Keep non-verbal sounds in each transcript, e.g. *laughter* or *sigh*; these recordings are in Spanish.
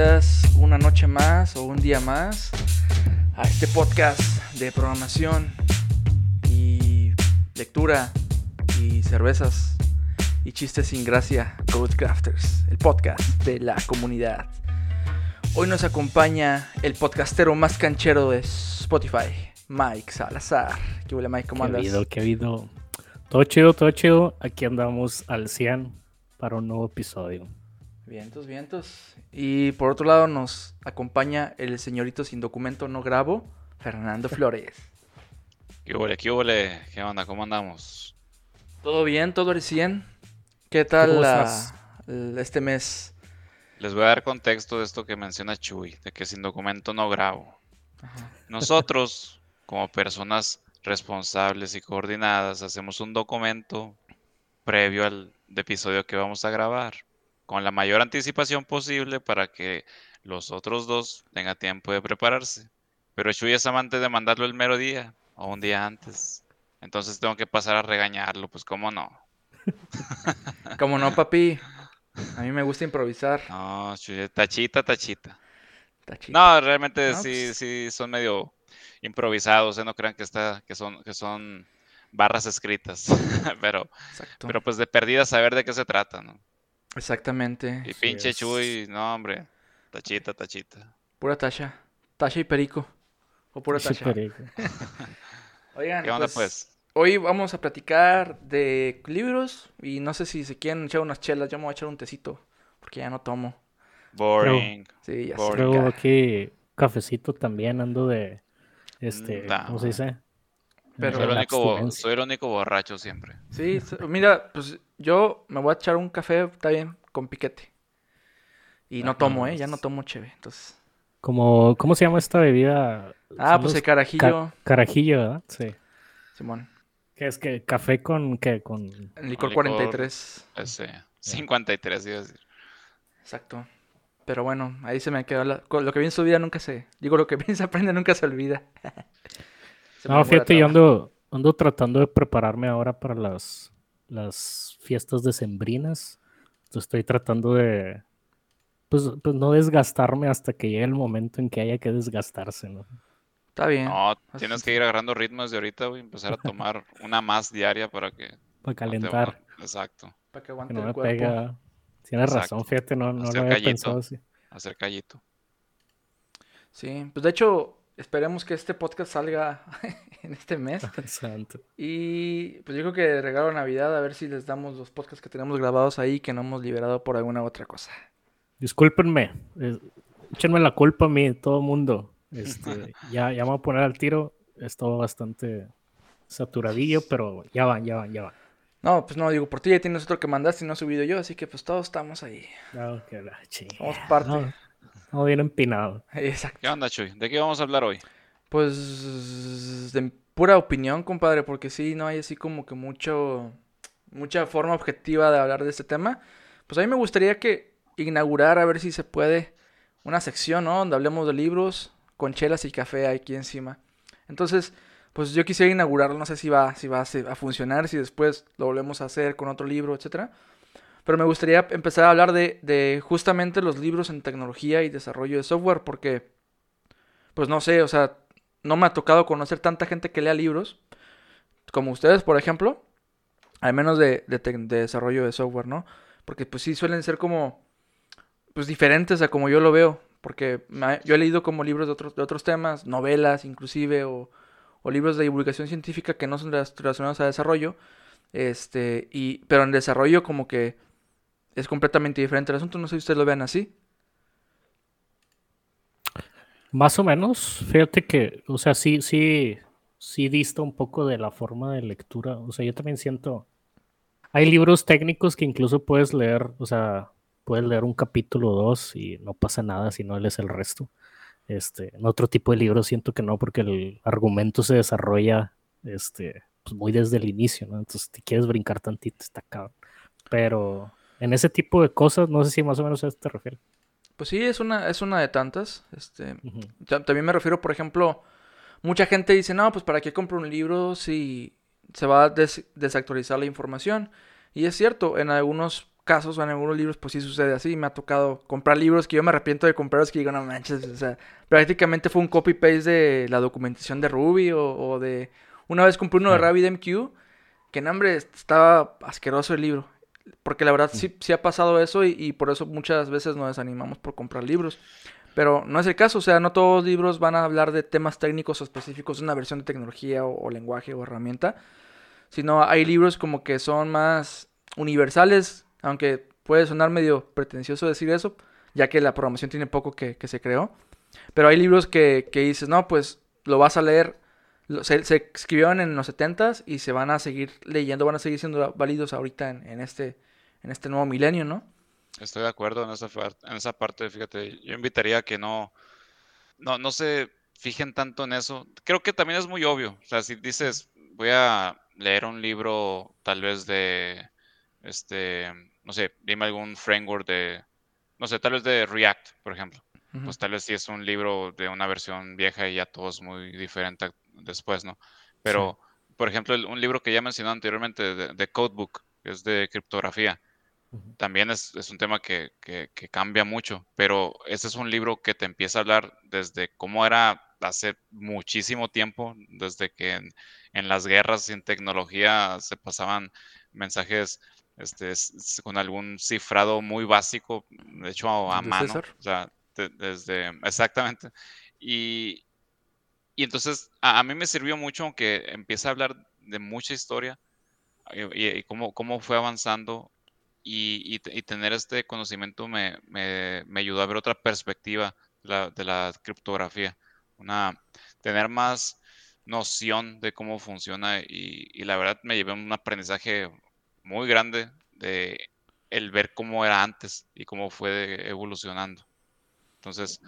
bienvenidas una noche más o un día más a este podcast de programación y lectura y cervezas y chistes sin gracia, Codecrafters, el podcast de la comunidad. Hoy nos acompaña el podcastero más canchero de Spotify, Mike Salazar. ¿Qué huele, Mike? ¿Cómo ¿Qué andas? habido? ¿Qué habido? Todo chido, todo chido. Aquí andamos al 100 para un nuevo episodio. Vientos, vientos. Y por otro lado nos acompaña el señorito sin documento no grabo, Fernando *laughs* Flores. ¿Qué huele? ¿Qué huele? ¿Qué onda? ¿Cómo andamos? ¿Todo bien? ¿Todo al 100? ¿Qué tal este mes? Les voy a dar contexto de esto que menciona Chuy, de que sin documento no grabo. Nosotros, *laughs* como personas responsables y coordinadas, hacemos un documento previo al episodio que vamos a grabar, con la mayor anticipación posible para que los otros dos tengan tiempo de prepararse. Pero Chuy es amante de mandarlo el mero día o un día antes. Entonces tengo que pasar a regañarlo, pues cómo no. *laughs* Como no, papi. A mí me gusta improvisar. No, Chuy, tachita, tachita. No, realmente No, sí, pues- sí son medio improvisados, ¿eh? No crean que está, que son, que son barras escritas. *laughs* Pero, Exacto. pero pues de perdida saber de qué se trata, ¿no? Exactamente. Y pinche es. Chuy, no, hombre. Tachita, tachita. Pura tacha. Tacha y perico. O pura tacha. Súper- *laughs* Oigan, ¿Qué onda, pues, pues? hoy vamos a platicar de libros y no sé si se quieren echar unas chelas. Yo me voy a echar un tecito porque ya no tomo. Boring. Sí, ya sé. Por- Luego aquí cafecito también ando de este, Da. ¿cómo se dice? Pero- Soy el, único, soy el único borracho siempre. Sí, mira, pues yo me voy a echar un café, está bien, con piquete. Y no Ah, tomo, ¿eh? Ya no tomo cheve, entonces... Como, ¿cómo se llama esta bebida? Ah, Son pues el carajillo, ca- carajillo, ¿verdad? Sí. Simón. Que es que café con qué con El licor licor. 43, Ese. 53, iba a decir. exacto. Pero bueno, ahí se me quedó la... Lo que bien su vida nunca se... Digo, lo que *laughs* bien se aprende nunca se olvida. *laughs* Se No, fíjate, yo ando, ando tratando de prepararme ahora para las, las fiestas decembrinas. Entonces estoy tratando de, pues, pues no desgastarme hasta que llegue el momento en que haya que desgastarse, ¿no? Está bien. No, tienes es. que ir agarrando ritmos de ahorita, güey. Empezar a tomar *laughs* una más diaria para que... Para no calentar, Exacto. Para que que aguante no el me cuerpo. pega. Tienes razón, fíjate, no, no lo había callito. pensado así. Hacer callito. Sí, pues de hecho, esperemos que este podcast salga *laughs* en este mes. *laughs* Santo. Y pues yo creo que de regalo Navidad, a ver si les damos los podcasts que tenemos grabados ahí que no hemos liberado por alguna otra cosa. Discúlpenme, échenme la culpa a mí, todo el mundo. Este, *laughs* ya, ya me voy a poner al tiro. Estaba bastante saturadillo, pero ya van, ya van, ya van. No, pues no, digo, por ti ya tienes otro que mandaste y no he subido yo, así que pues todos estamos ahí. No, que la chingada. Somos parte. No, no, bien empinado. *laughs* Exacto. ¿Qué onda, Chuy? ¿De qué vamos a hablar hoy? Pues de pura opinión, compadre, porque sí, no hay así como que mucho, mucha forma objetiva de hablar de este tema. Pues a mí me gustaría que inaugurar, a ver si se puede, una sección, ¿no? Donde hablemos de libros con chelas y café aquí encima. Entonces, pues yo quisiera inaugurarlo, no sé si va, si va a funcionar, si después lo volvemos a hacer con otro libro, etcétera. Pero me gustaría empezar a hablar de, de justamente los libros en tecnología y desarrollo de software, porque, pues no sé, o sea, no me ha tocado conocer tanta gente que lea libros, como ustedes, por ejemplo, al menos de, de desarrollo de software, ¿no? Porque pues sí suelen ser como, pues diferentes a como yo lo veo, porque yo he leído como libros de otros, de otros temas, novelas inclusive, o, o libros de divulgación científica que no son relac- relacionados a desarrollo, este, y, pero en desarrollo como que es completamente diferente el asunto, no sé si ustedes lo vean así. Más o menos, fíjate que, o sea, sí, sí, sí dista un poco de la forma de lectura. O sea, yo también siento. Hay libros técnicos que incluso puedes leer, o sea, puedes leer un capítulo o dos y no pasa nada si no lees el resto. Este, en otro tipo de libros siento que no, porque el argumento se desarrolla este, pues muy desde el inicio, ¿no? Entonces, si quieres brincar tantito, está cabrón. Pero en ese tipo de cosas, no sé si más o menos a eso te refieres. Pues sí, es una, es una de tantas. Este, Ujú. ta- también me refiero, por ejemplo, mucha gente dice, no, pues para qué compro un libro si se va a des- desactualizar la información. Y es cierto, en algunos casos o en algunos libros pues sí sucede así. Me ha tocado comprar libros que yo me arrepiento de comprarlos que digo, no manches, o sea, prácticamente fue un copy-paste de la documentación de Ruby o, de... Una vez compré uno de RabbitMQ que en hambre estaba asqueroso el libro. Porque la verdad sí, sí ha pasado eso y, por eso muchas veces nos desanimamos por comprar libros. Pero no es el caso, o sea, no todos los libros van a hablar de temas técnicos o específicos de una versión de tecnología o lenguaje o herramienta. Sino hay libros como que son más universales, aunque puede sonar medio pretencioso decir eso, ya que la programación tiene poco que, se creó. Pero hay libros que, que, dices, no, pues lo vas a leer. Se, se, escribieron en los 70s y se van a seguir leyendo, van a seguir siendo válidos ahorita en, este, en este nuevo milenio, ¿no? Estoy de acuerdo en esa, en esa parte, fíjate, yo invitaría a que no, no, no se fijen tanto en eso. Creo que también es muy obvio. O sea, si dices, voy a leer un libro tal vez de este, no sé, dime algún framework de, no sé, tal vez de React, por ejemplo. Pues tal vez si es un libro de una versión vieja y ya todo es muy diferente después, ¿no? Pero, por ejemplo, un libro que ya mencioné anteriormente de, Codebook, que es de criptografía, también es, un tema que, cambia mucho, pero ese es un libro que te empieza a hablar desde cómo era hace muchísimo tiempo, desde que en, en las guerras sin tecnología se pasaban mensajes este, con algún cifrado muy básico, de hecho a, mano. O sea, desde, exactamente. Y, y entonces a, mí me sirvió mucho que empieza a hablar de mucha historia y, cómo, cómo, fue avanzando y, tener este conocimiento me, me, me, ayudó a ver otra perspectiva de la, de la criptografía, una, tener más noción de cómo funciona y, y, la verdad me llevé un aprendizaje muy grande de el ver cómo era antes y cómo fue evolucionando. Entonces,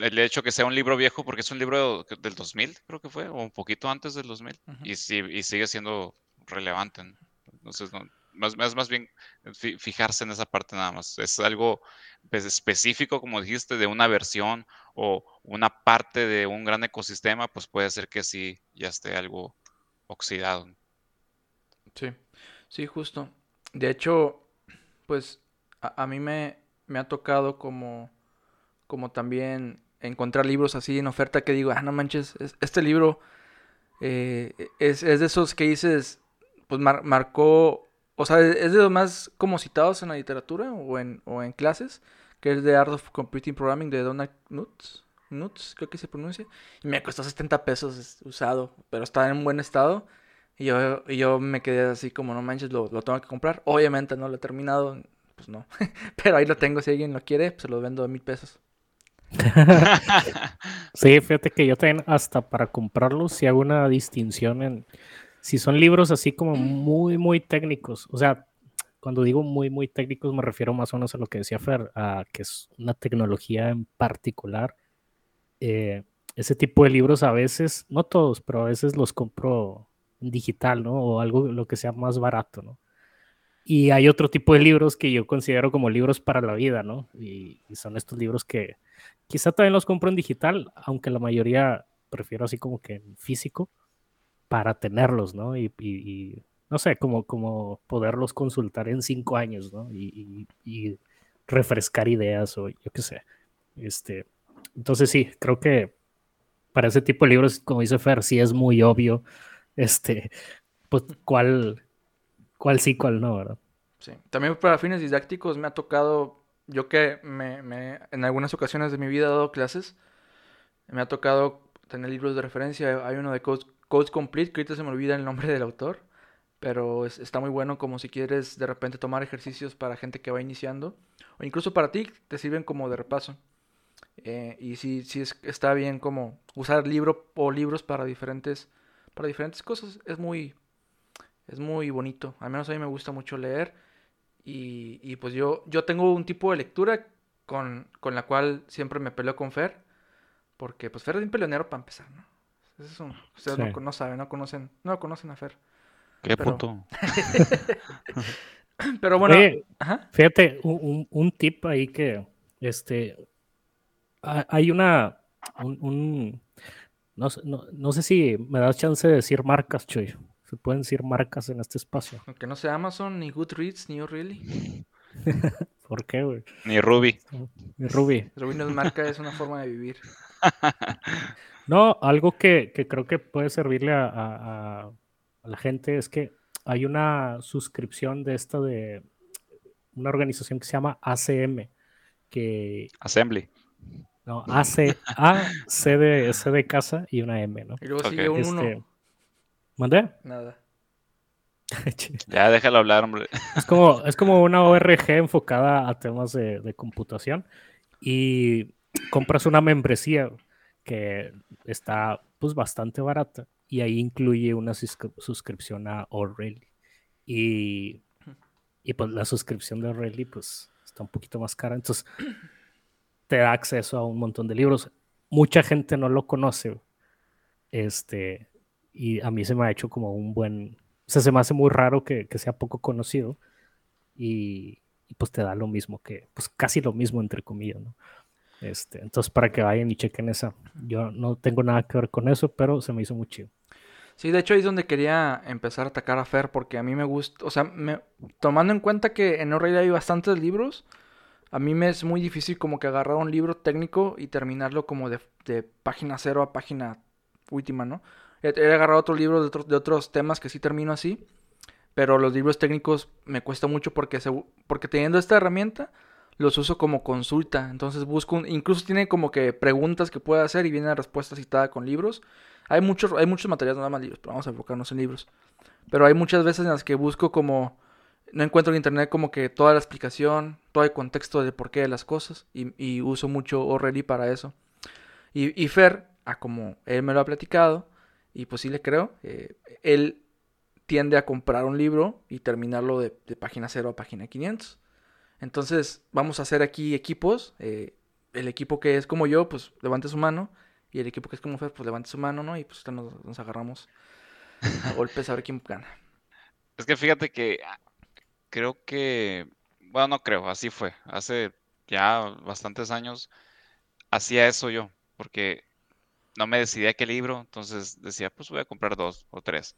el hecho que sea un libro viejo, porque es un libro del 2000, creo que fue, o un poquito antes del 2000, y, y sigue siendo relevante. Entonces, no, más, más, más bien fijarse en esa parte nada más. Es algo pues, específico, como dijiste, de una versión o una parte de un gran ecosistema, pues puede ser que sí ya esté algo oxidado. Sí, sí, justo. De hecho, pues a, mí me, me, ha tocado como, como también encontrar libros así en oferta que digo, ah, no manches, este libro eh, es, es, de esos que dices, pues marcó, o sea, es de los más como citados en la literatura o en, o en clases, que es de Art of Computing Programming de Donald Knuts. Nuts, creo que se pronuncia. Y me costó 70 pesos usado, pero está en buen estado. Y yo, yo me quedé así como, no manches, lo, lo, tengo que comprar. Obviamente no lo he terminado, pues no. *laughs* Pero ahí lo tengo, si alguien lo quiere, pues se lo vendo a mil pesos. *laughs* sí, fíjate que yo también hasta para comprarlos si hago una distinción en si son libros así como muy, muy técnicos. O sea, cuando digo muy, muy técnicos me refiero más o menos a lo que decía Fer, a que es una tecnología en particular. Eh, ese tipo de libros a veces, no todos, pero a veces los compro digital, ¿no? O algo lo que sea más barato, ¿no? Y hay otro tipo de libros que yo considero como libros para la vida, ¿no? Y, son estos libros que quizá también los compro en digital, aunque la mayoría prefiero así como que en físico para tenerlos, ¿no? Y, no sé, como, como poderlos consultar en cinco años, ¿no? Y, y, refrescar ideas o yo qué sé. Este, entonces sí, creo que para ese tipo de libros, como dice Fer, sí es muy obvio este, pues cuál, cuál sí, cuál no, ¿verdad? Sí. También para fines didácticos me ha tocado, yo que me, me, en algunas ocasiones de mi vida he dado clases, me ha tocado tener libros de referencia. Hay uno de Codes, Complete, que ahorita se me olvida el nombre del autor, pero está muy bueno como si quieres de repente tomar ejercicios para gente que va iniciando, o incluso para ti, te sirven como de repaso. Eh, y sí, sí está bien como usar libro o libros para diferentes para diferentes cosas. Es muy, es muy bonito. Al menos a mí me gusta mucho leer. Y, y pues yo, yo tengo un tipo de lectura con, con, la cual siempre me peleo con Fer. Porque pues Fer es un peleonero para empezar, ¿no? Es ustedes no, saben, no conocen, no conocen a Fer. Qué puto. *laughs* Pero bueno, fíjate, un, un, tip ahí que este hay una un, no, no, sé si me das chance de decir marcas, Chuy. Se pueden decir marcas en este espacio. *laughs* Aunque no sea Amazon, ni Goodreads, ni O'Reilly. *laughs* ¿Por qué, güey? Ni Ruby. Ni Ruby. Ruby no es marca, es una forma de vivir. *laughs* No, algo que, que creo que puede servirle a, a- a la gente es que hay una suscripción de esta de una organización que se llama ACM, que Assembly. no, AC, A, C de, C de casa y una M, ¿no? Y luego sigue un Este, uno. ¿Mandé? Nada. *laughs* Ya déjalo hablar, hombre. Es como, es como una ORG enfocada a temas de, de computación y compras una membresía que está pues bastante barata y ahí incluye una suscri- suscripción a O'Reilly y, y pues la suscripción de O'Reilly pues está un poquito más cara entonces te da acceso a un montón de libros mucha gente no lo conoce este y a mí se me ha hecho como un buen o sea se me hace muy raro que, que sea poco conocido y, y, pues te da lo mismo que pues casi lo mismo entre comillas ¿no? Este, entonces, para que vayan y chequen esa. Yo no tengo nada que ver con eso, pero se me hizo muy chido. Sí, de hecho ahí es donde quería empezar a atacar a Fer, porque a mí me gusta, o sea, me- tomando en cuenta que en O'Reilly hay bastantes libros, a mí me es muy difícil como que agarrar un libro técnico y terminarlo como de, de página cero a página última, ¿no? He, he agarrado otros libros de, otros- de otros temas que sí termino así, pero los libros técnicos me cuesta mucho porque, se, porque teniendo esta herramienta los uso como consulta, entonces busco, un- incluso tiene como que preguntas que puedo hacer y viene la respuesta citada con libros. Hay muchos, hay muchos materiales, nada más libros, pero vamos a enfocarnos en libros. Pero hay muchas veces en las que busco como, no encuentro en internet como que toda la explicación, todo el contexto de por qué de las cosas, y, y uso mucho O'Reilly para eso. Y, y Fer, a como él me lo ha platicado, y pues sí le creo, eh, él tiende a comprar un libro y terminarlo de, de página 0 a página 500. Entonces, vamos a hacer aquí equipos. eh, el equipo que es como yo, pues levante su mano. Y el equipo que es como Fer, pues levante su mano, ¿no? Y pues nos, nos agarramos a *laughs* golpes a ver quién gana. Es que fíjate que ah, creo que, bueno, no creo, así fue. Hace ya bastantes años hacía eso yo, porque no me decidía qué libro, entonces decía, pues voy a comprar dos o tres.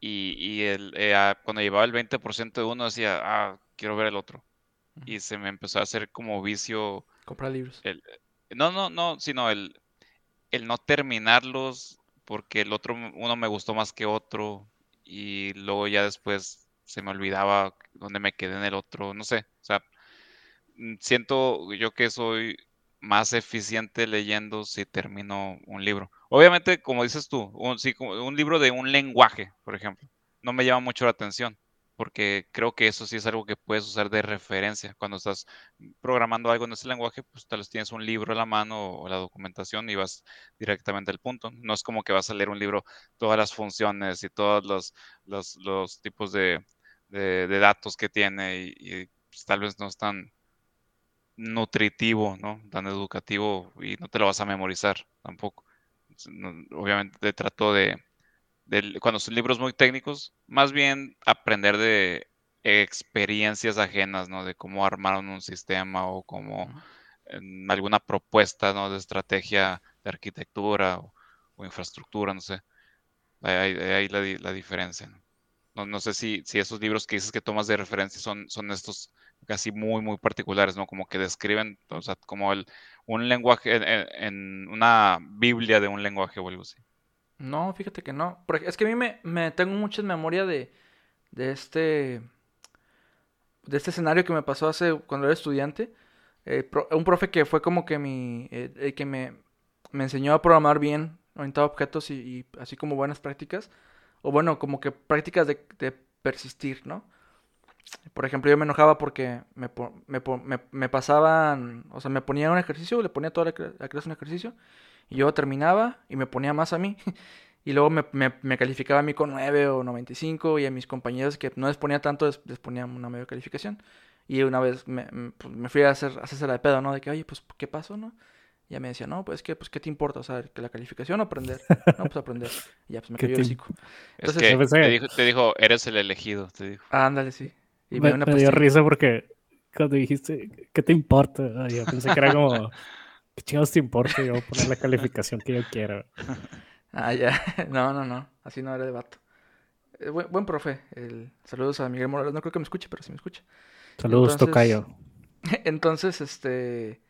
Y, y el, eh, cuando llevaba el 20% de uno decía, ah, quiero ver el otro. Y se me empezó a hacer como vicio Comprar libros. el, no, no, no, sino el, el no terminarlos porque el otro, uno me gustó más que otro y luego ya después se me olvidaba dónde me quedé en el otro, no sé, o sea, mm, siento yo que soy más eficiente leyendo si termino un libro. Obviamente, como dices tú, un, un libro de un lenguaje, por ejemplo, no me llama mucho la atención, porque creo que eso sí es algo que puedes usar de referencia. Cuando estás programando algo en ese lenguaje, pues tal vez tienes un libro a la mano o la documentación y vas directamente al punto. No es como que vas a leer un libro, todas las funciones y todos los, los, tipos de, de- datos que tiene y, y, pues, tal vez no es tan nutritivo, ¿no? Tan educativo y no te lo vas a memorizar tampoco. Obviamente trato de, de- cuando son libros muy técnicos, más bien aprender de experiencias ajenas, ¿no? De cómo armaron un sistema o cómo en alguna propuesta, ¿no? De estrategia de arquitectura o, o infraestructura, no sé. Ahí, ahí- ahí la, la diferencia, ¿no? No, no sé si, si esos libros que dices que tomas de referencia son, son estos casi muy, muy particulares, ¿no? Como que describen, o sea, como el, un lenguaje, en, una Biblia de un lenguaje o algo así. No, fíjate que no. Es que a mí me, me tengo mucha memoria de, de este de este escenario que me pasó hace cuando era estudiante. Eh, un profe que fue como que mi eh, el que me, me enseñó a programar bien, orientado a objetos y así como buenas prácticas. O bueno, como que prácticas de, persistir, ¿no? Por ejemplo, yo me enojaba porque me, me, me- pasaban, o sea, me ponían un ejercicio, le ponía toda la, cla- la clase un ejercicio, y yo terminaba y me ponía más a mí. *laughs* Y luego me, calificaba a mí con 9 o 95 y a mis compañeros que no les ponía tanto les, les ponía una media calificación. Y una vez me, pues, fui a hacer a hacerse la de pedo, ¿no? De que, oye, pues, ¿qué pasó, no? Y ya me decía, no, pues, ¿qué, pues, ¿qué te importa? O sea, que la calificación o aprender. *laughs* No, pues, aprender. Y ya, pues, me ¿Qué cayó el hocico. Es Entonces, que te dijo, te dijo, eres el elegido, te dijo. Ah, ándale, sí. Y me, dio una me dio risa porque cuando dijiste, ¿qué te importa? Ah, Yo pensé que era como, *laughs* ¿qué chingados te importa? Yo voy a poner la calificación que yo quiera. *laughs* Ah, ya. No, no, no. Así no era de vato. eh, buen, profe. saludos a Miguel Morales. No creo que me escuche, pero sí me escucha. Saludos, Tocayo. Entonces, este...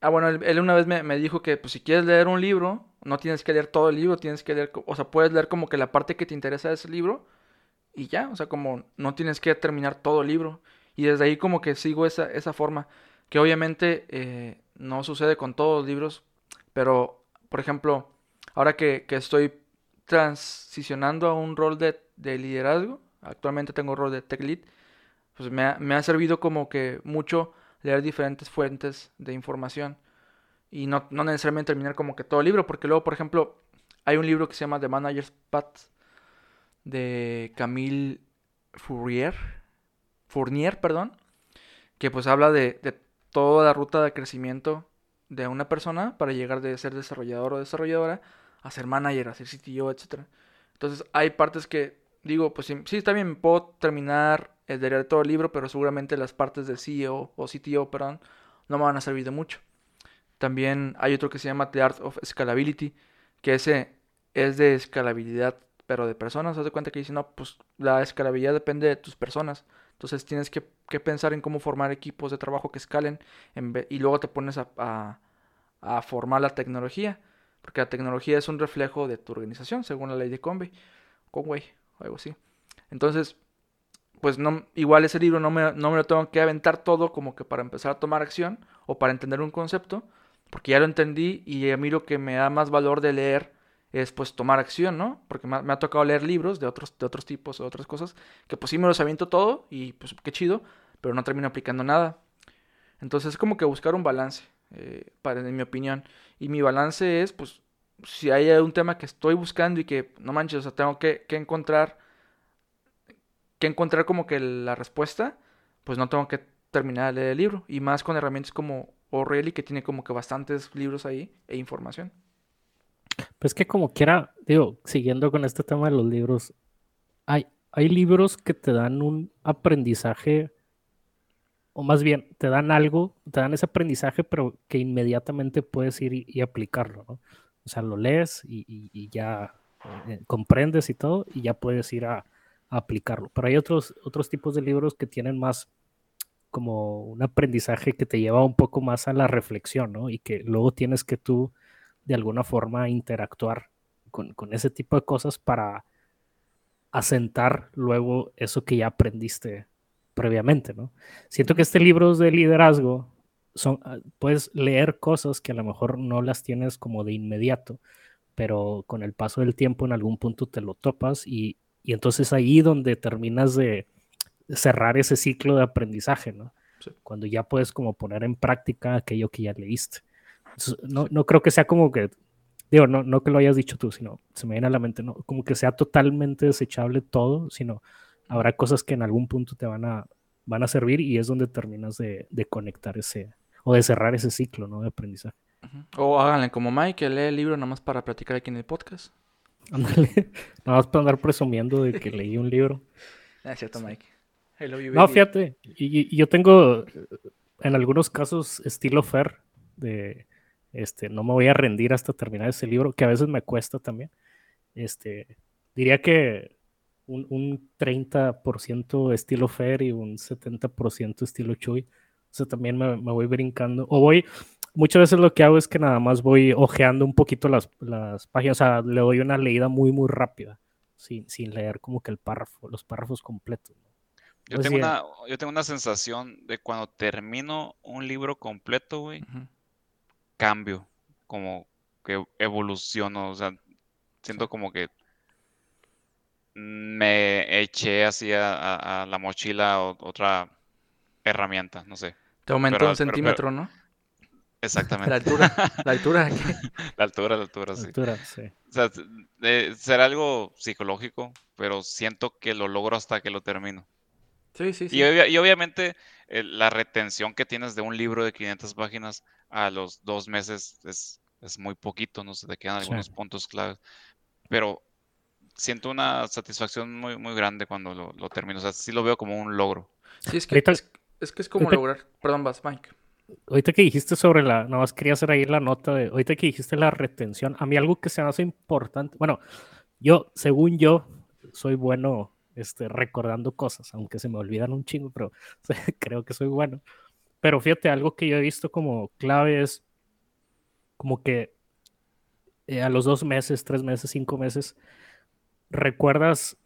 Ah, bueno, él, una vez me, me, dijo que pues, si quieres leer un libro, no tienes que leer todo el libro, tienes que leer, o sea, puedes leer como que la parte que te interesa de ese libro y ya, o sea, como no tienes que terminar todo el libro. Y desde ahí como que sigo esa, esa forma, que obviamente eh, no sucede con todos los libros, pero, por ejemplo, ahora que, que estoy transicionando a un rol de, de, liderazgo, actualmente tengo rol de tech lead, pues me ha, me ha servido como que mucho leer diferentes fuentes de información y no, no, necesariamente terminar como que todo el libro, porque luego, por ejemplo, hay un libro que se llama The Manager's Path de Camille Fourier, Fournier, perdón, que pues habla de, de toda la ruta de crecimiento de una persona para llegar de ser desarrollador o desarrolladora a ser manager, a ser CTO, etc. Entonces hay partes que digo, pues sí, está bien, puedo terminar el de todo el libro, pero seguramente las partes del CEO o CTO, perdón, no me van a servir de mucho. También hay otro que se llama The Art of Scalability, que ese es de escalabilidad, pero de personas. Haz de cuenta que dice, no, pues la escalabilidad depende de tus personas. Entonces tienes que, pensar en cómo formar equipos de trabajo que escalen y luego te pones a, a, formar la tecnología. Porque la tecnología es un reflejo de tu organización, según la ley de Conway. Conway, algo así. Entonces, pues no, igual ese libro no me, no me lo tengo que aventar todo como que para empezar a tomar acción o para entender un concepto, porque ya lo entendí y a mí lo que me da más valor de leer es pues tomar acción, ¿no? Porque me, ha tocado leer libros de otros, de otros tipos o otras cosas, que pues sí me los aviento todo y pues qué chido, pero no termino aplicando nada. Entonces es como que buscar un balance, eh, para, en mi opinión. Y mi balance es pues si hay un tema que estoy buscando y que no manches, o sea, tengo que, que encontrar que encontrar como que la respuesta, pues no tengo que terminar de leer el libro. Y más con herramientas como O'Reilly, que tiene como que bastantes libros ahí e información. Pues que como quiera, digo, siguiendo con este tema de los libros, hay, hay libros que te dan un aprendizaje, o más bien, te dan algo, te dan ese aprendizaje, pero que inmediatamente puedes ir y, aplicarlo, ¿no? O sea, lo lees y, ya eh, comprendes y todo, y ya puedes ir a, aplicarlo. Pero hay otros, otros tipos de libros que tienen más como un aprendizaje que te lleva un poco más a la reflexión, ¿no? Y que luego tienes que tú de alguna forma interactuar con, ese tipo de cosas para asentar luego eso que ya aprendiste previamente, ¿no? Siento que este libro de liderazgo son, ah, puedes leer cosas que a lo mejor no las tienes como de inmediato, pero con el paso del tiempo en algún punto te lo topas y, y entonces ahí donde terminas de cerrar ese ciclo de aprendizaje, ¿no? Cuando ya puedes como poner en práctica aquello que ya leíste. No, no creo que sea como que, digo, no, no que lo hayas dicho tú, sino se me viene a la mente, no, como que sea totalmente desechable todo, sino habrá cosas que en algún punto te van a, van a servir y es donde terminas de, de conectar ese, o de cerrar ese ciclo, ¿no? De aprendizaje. O háganle como Mike, que lee el libro nada más para platicar aquí en el podcast. Ándale, *laughs* nada más para andar presumiendo de que leí un libro. Ah, es cierto, Mike. no, fíjate, y, y, yo tengo en algunos casos estilo Fer, de este, no me voy a rendir hasta terminar ese libro, que a veces me cuesta también. Este, diría que un, un 30% estilo Fer y un 70% estilo Chuy. O sea, también me, me, voy brincando. O voy, muchas veces lo que hago es que nada más voy ojeando un poquito las, las páginas. O sea, le doy una leída muy, muy rápida, sin, sin leer como que el párrafo, los párrafos completos. Yo, tengo una, yo tengo una sensación de cuando termino un libro completo, güey, cambio, como que evoluciono, o sea, siento como que me eché así a, la mochila otra herramienta, no sé. Te aumentó un centímetro, ¿no? Exactamente. La altura, la altura. *laughs* la altura, la altura, sí. Altura, sí. O sea, será algo psicológico, pero siento que lo logro hasta que lo termino. Sí, sí, sí. Y, obviamente eh, la retención que tienes de un libro de 500 páginas a los dos meses es, es muy poquito, no se te quedan algunos puntos claves. Pero siento una satisfacción muy, muy grande cuando lo, lo, termino. O sea, sí lo veo como un logro. Sí, es que, es, que es como lograr. Perdón, vas, Mike. Ahorita que dijiste sobre la, nada más quería hacer ahí la nota de, ahorita que dijiste la retención, a mí algo que se me hace importante, bueno, yo, según yo, soy bueno este, recordando cosas, aunque se me olvidan un chingo, pero *laughs* creo que soy bueno. Pero fíjate, algo que yo he visto como clave es como que eh, a los dos meses, tres meses, cinco meses, recuerdas,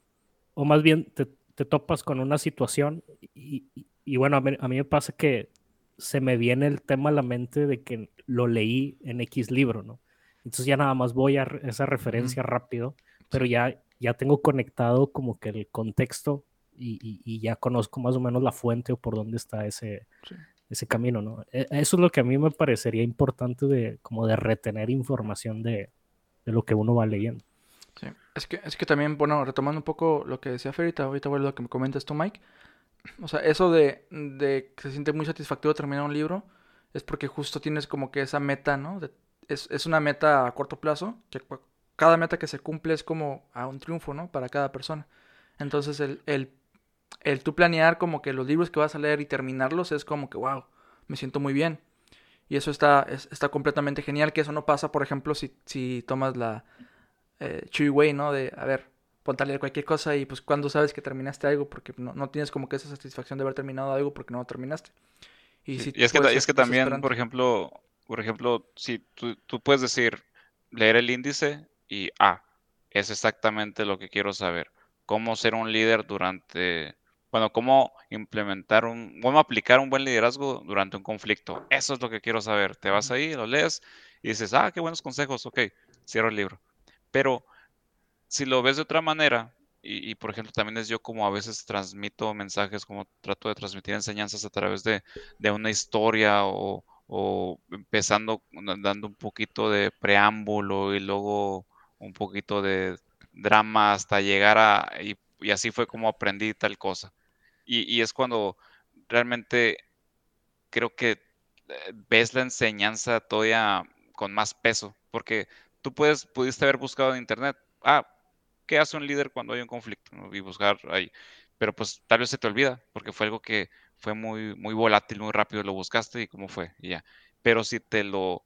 o más bien te, topas con una situación y, bueno, a mí, me pasa que se me viene el tema a la mente de que lo leí en X libro, ¿no? Entonces ya nada más voy a esa referencia rápido, pero ya, ya tengo conectado como que el contexto y, ya conozco más o menos la fuente o por dónde está ese, ese camino, ¿no? E, eso es lo que a mí me parecería importante de como de retener información de, de lo que uno va leyendo. Sí, es que, es que también, bueno, retomando un poco lo que decía Ferita, ahorita voy a lo que me comentas tú, Mike. O sea, eso de, de que se siente muy satisfactorio terminar un libro es porque justo tienes como que esa meta, ¿no? es, es, una meta a corto plazo, que cada meta que se cumple es como a un triunfo, ¿no? Para cada persona. Entonces, el, el el tú planear como que los libros que vas a leer y terminarlos es como que, wow, me siento muy bien. Y eso está, está completamente genial, que eso no pasa, por ejemplo, si, si tomas la eh, Chewy Way, ¿no? De, a ver, leer cualquier cosa y pues cuando sabes que terminaste algo, porque no, no, tienes como que esa satisfacción de haber terminado algo porque no lo terminaste. Y, si es, que, es que también, por ejemplo, por ejemplo, si tú, tú puedes decir, leer el índice y, ah, es exactamente lo que quiero saber. Cómo ser un líder durante bueno, cómo implementar un, cómo aplicar un buen liderazgo durante un conflicto. Eso es lo que quiero saber. Te vas ahí, lo lees y dices, ah, qué buenos consejos, ok, cierro el libro. Pero si lo ves de otra manera, y, por ejemplo también es yo como a veces transmito mensajes, como trato de transmitir enseñanzas a través de, una historia o, empezando dando un poquito de preámbulo y luego un poquito de drama hasta llegar a, y así fue como aprendí tal cosa. Y, es cuando realmente creo que eh, ves la enseñanza todavía con más peso, porque tú puedes, pudiste haber buscado en internet, ah, ¿qué hace un líder cuando hay un conflicto? Y buscar ahí, pero pues tal vez se te olvida, porque fue algo que fue muy, muy volátil, muy rápido, lo buscaste y cómo fue, y ya. Pero si te lo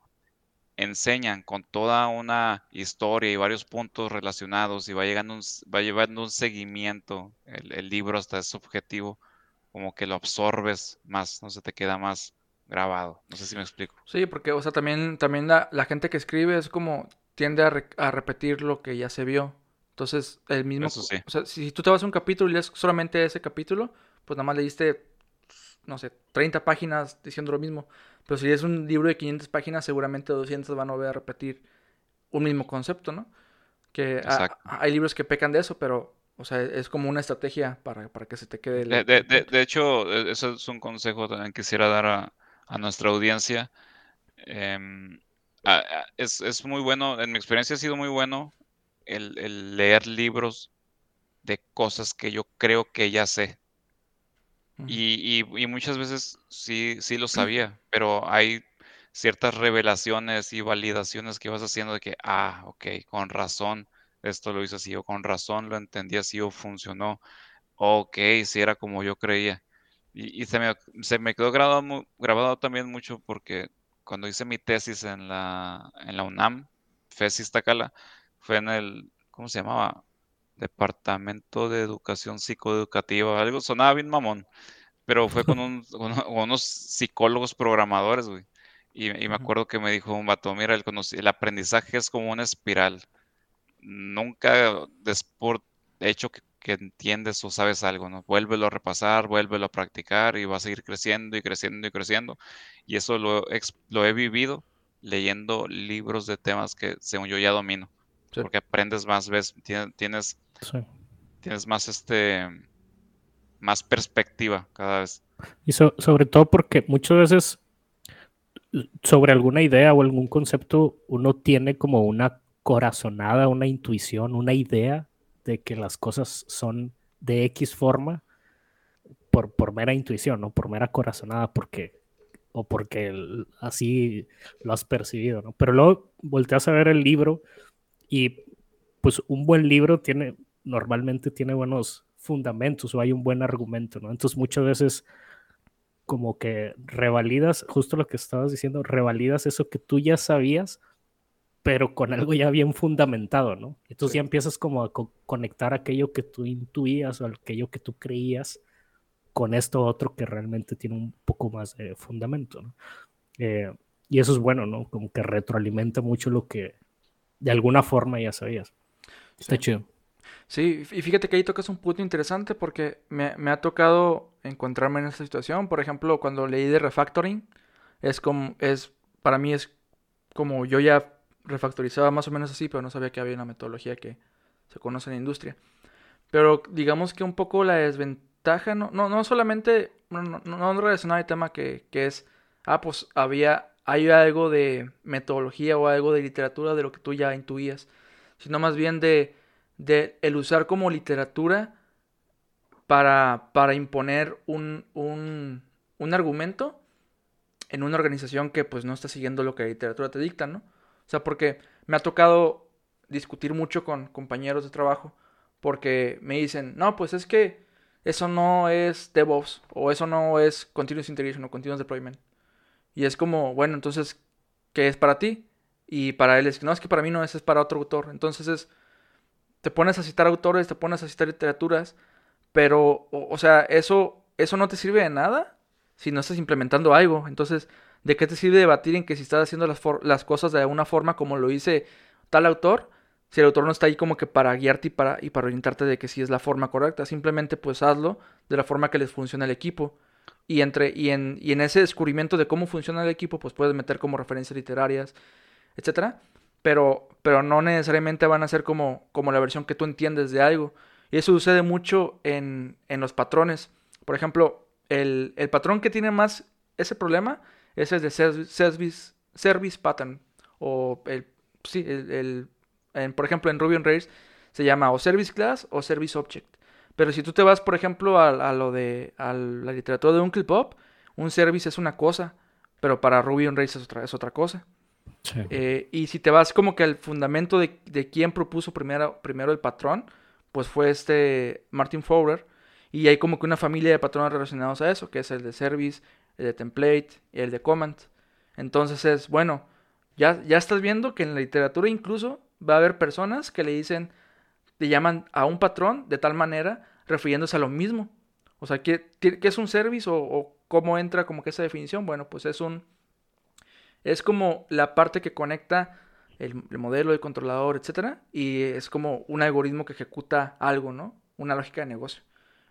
enseñan con toda una historia y varios puntos relacionados y va, llegando va llevando un seguimiento el, libro hasta ese objetivo, como que lo absorbes más, no se te queda más grabado. No sé si me explico. Sí, porque, o sea, también, también la, gente que escribe es como tiende a, repetir lo que ya se vio. Entonces, el mismo... O sea, si tú te vas a un capítulo y lees solamente ese capítulo, pues nada más leíste, no sé, 30 páginas diciendo lo mismo. Pero si es un libro de 500 páginas, seguramente 200 van a volver a repetir un mismo concepto, ¿no? Que hay libros que pecan de eso, pero, o sea, es como una estrategia para, que se te quede. El... De, de, de, hecho, e, eso es un consejo que quisiera dar a, a nuestra audiencia. Em, es, es, muy bueno, en mi experiencia ha sido muy bueno el, el leer libros de cosas que yo creo que ya sé. Y, muchas veces sí, sí lo *clears throat* sabía, pero hay ciertas revelaciones y validaciones que vas haciendo de que, ah, ok, con razón esto lo hizo así, o con razón lo entendí así, o funcionó, ok, si era como yo creía. Y, se, me, se me quedó grabado, grabado también mucho porque cuando hice mi tesis en la, en la UNAM, FESIS Tacala, fue en el, ¿cómo se llamaba? Departamento de Educación Psicoeducativa, algo sonaba bien mamón, pero fue con, unos psicólogos programadores, güey. Y, me acuerdo que me dijo un vato, mira, el, el aprendizaje es como una espiral. Nunca des por hecho que, entiendes o sabes algo, ¿no? Vuélvelo a repasar, vuélvelo a practicar y va a seguir creciendo y creciendo y creciendo. Y eso lo, lo he vivido leyendo libros de temas que según yo ya domino. Porque aprendes más, ves, tienes Tienes más este más perspectiva cada vez. Y sobre todo porque muchas veces sobre alguna idea o algún concepto uno tiene como una corazonada, una intuición, una idea de que las cosas son de X forma por, por mera intuición, no por mera corazonada, porque o porque así lo has percibido, ¿no? Pero luego volteas a ver el libro y pues un buen libro tiene normalmente tiene buenos fundamentos o hay un buen argumento, ¿no? Entonces muchas veces como que revalidas, justo lo que estabas diciendo, revalidas eso que tú ya sabías, pero con algo ya bien fundamentado, ¿no? Entonces ya empiezas como a conectar aquello que tú intuías o aquello que tú creías con esto otro que realmente tiene un poco más de fundamento, ¿no? Eh, y eso es bueno, ¿no? Como que retroalimenta mucho lo que de alguna forma ya sabías. Está chido. Sí, y fíjate que ahí tocas un punto interesante porque me, me, ha tocado encontrarme en esta situación. Por ejemplo, cuando leí de refactoring, es como, es, para mí es como yo ya refactorizaba más o menos así, pero no sabía que había una metodología que se conoce en la industria. Pero digamos que un poco la desventaja, no, no, no solamente, no, no, no relacionado al tema que, que es, ah, pues había, hay algo de metodología o algo de literatura de lo que tú ya intuías, sino más bien de, de el usar como literatura para, para imponer un, un, un argumento en una organización que pues no está siguiendo lo que la literatura te dicta, ¿no? O sea, porque me ha tocado discutir mucho con compañeros de trabajo porque me dicen, no, pues es que eso no es DevOps o eso no es Continuous Integration o Continuous Deployment. Y es como, bueno, entonces, ¿qué es para ti? Y para él es que no, es que para mí no es, es para otro autor. Entonces es, te pones a citar autores, te pones a citar literaturas, pero, o, sea, eso, eso no te sirve de nada si no estás implementando algo. Entonces, ¿de qué te sirve debatir en que si estás haciendo las, las cosas de una forma como lo dice tal autor? Si el autor no está ahí como que para guiarte y para, y para orientarte de que si es la forma correcta, simplemente pues hazlo de la forma que les funciona el equipo. Y, entre, y, en, y en ese descubrimiento de cómo funciona el equipo, pues puedes meter como referencias literarias, etcétera. Pero, pero no necesariamente van a ser como, como la versión que tú entiendes de algo. Y eso sucede mucho en, en los patrones. Por ejemplo, el, patrón que tiene más ese problema es el de service, service pattern. O el, sí, el, por ejemplo, en Ruby on Rails se llama o service class o service object. Pero si tú te vas, por ejemplo, a, lo de a la literatura de Uncle Pop, un service es una cosa, pero para Ruby on Rails es otra, es otra cosa. Eh, y si te vas como que al fundamento de, de quién propuso primero, primero el patrón, pues fue este Martin Fowler, y hay como que una familia de patrones relacionados a eso, que es el de service, el de template y el de command. Entonces es, bueno, ya, ya estás viendo que en la literatura incluso va a haber personas que le dicen, le llaman a un patrón de tal manera refiriéndose a lo mismo. O sea, ¿qué, qué es un service o, cómo entra como que esa definición? Bueno, pues es un... Es como la parte que conecta el, el modelo, el controlador, etc. Y es como un algoritmo que ejecuta algo, ¿no? Una lógica de negocio.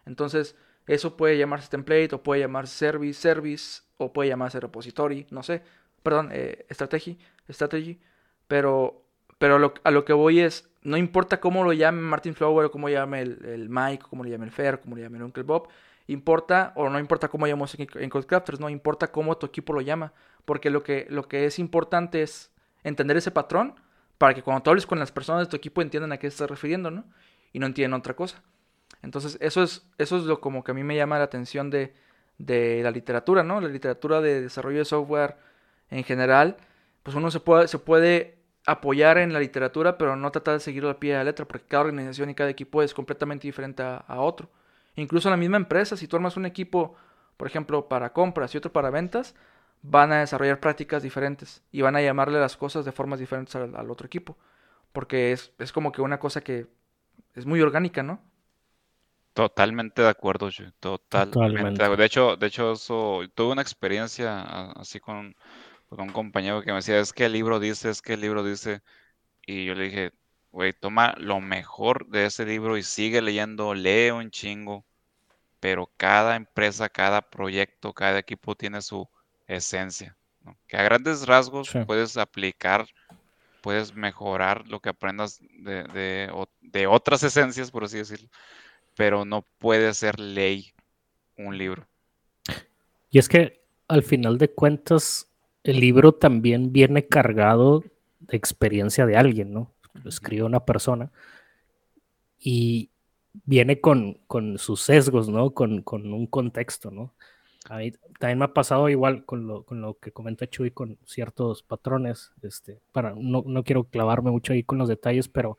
Entonces, eso puede llamarse template, o puede llamarse service, service, o puede llamarse repository, no sé, perdón, eh, strategy, strategy, pero, pero a lo que voy es, no importa cómo lo llame Martin Flower, o cómo llame el, el Mike, o cómo le llame el Fer, cómo le llame el Uncle Bob, importa, o no importa cómo llamamos en, en Codecrafters, no importa cómo tu equipo lo llama, porque lo que, lo que es importante es entender ese patrón para que cuando tú hables con las personas de tu equipo entiendan a qué estás refiriendo, ¿no? Y no entiendan otra cosa. Entonces, eso es, eso es lo como que a mí me llama la atención de, de la literatura, ¿no? La literatura de desarrollo de software en general, pues uno se puede, se puede apoyar en la literatura, pero no tratar de seguirlo al pie de la letra, porque cada organización y cada equipo es completamente diferente a, otro. Incluso en la misma empresa, si tú armas un equipo, por ejemplo, para compras y otro para ventas, van a desarrollar prácticas diferentes y van a llamarle las cosas de formas diferentes al, al otro equipo, porque es, es como que una cosa que es muy orgánica, ¿no? Totalmente de acuerdo, Totalmente. De hecho, de hecho, eso, tuve una experiencia así con, un compañero que me decía, es que el libro dice, es que el libro dice. Y yo le dije, güey, toma lo mejor de ese libro y sigue leyendo, lee un chingo. Pero cada empresa, cada proyecto, cada equipo tiene su esencia. Que a grandes rasgos puedes aplicar, puedes mejorar lo que aprendas de, de, de otras esencias, por así decirlo pero no puede ser ley un libro. Y es que al final de cuentas, el libro también viene cargado de experiencia de alguien, ¿no? Lo escribe una persona y viene con, sus sesgos, ¿no? Con, un contexto, ¿no? A mí también me ha pasado igual con lo, con lo que comenta Chuy con ciertos patrones, este, para, no, no quiero clavarme mucho ahí con los detalles, pero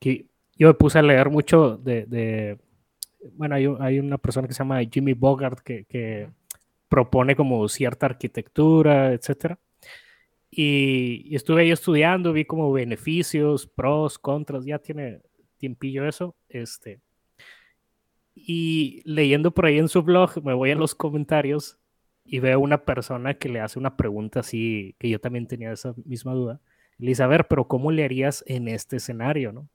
que yo me puse a leer mucho de, bueno, hay, una persona que se llama Jimmy Bogart que, propone como cierta arquitectura, etcétera. Y, estuve ahí estudiando, vi como beneficios, pros, contras, ya tiene tiempillo eso. Este, y leyendo por ahí en su blog, me voy a los comentarios y veo una persona que le hace una pregunta así, que yo también tenía esa misma duda. le ver, pero ¿cómo le harías en este escenario, no?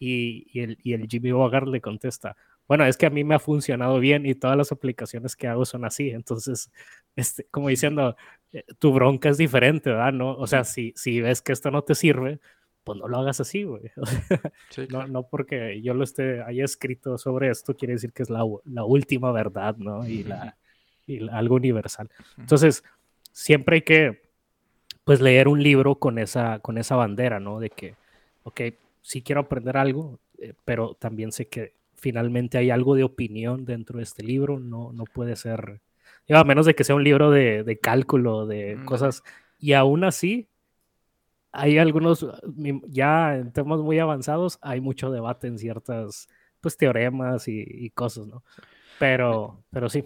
Y, y, el, y el Jimmy Bogart le contesta, bueno, es que a mí me ha funcionado bien y todas las aplicaciones que hago son así. Entonces, este, como diciendo, eh, tu bronca es diferente, ¿verdad? No, o sea, si, si ves que esto no te sirve, pues no lo hagas así, güey. *laughs* no, no, porque yo lo esté, haya escrito sobre esto, quiere decir que es la, la última verdad, ¿no? Y, la, y algo universal. Entonces, siempre hay que, pues, leer un libro con esa, con esa bandera, ¿no? De que, ok, sí quiero aprender algo, eh, pero también sé que finalmente hay algo de opinión dentro de este libro, no, no puede ser, a menos de que sea un libro de, de cálculo, de mm, cosas, y aún así, hay algunos, ya en temas muy avanzados, hay mucho debate en ciertas, pues, teoremas y, cosas, ¿no? Pero, pero sí.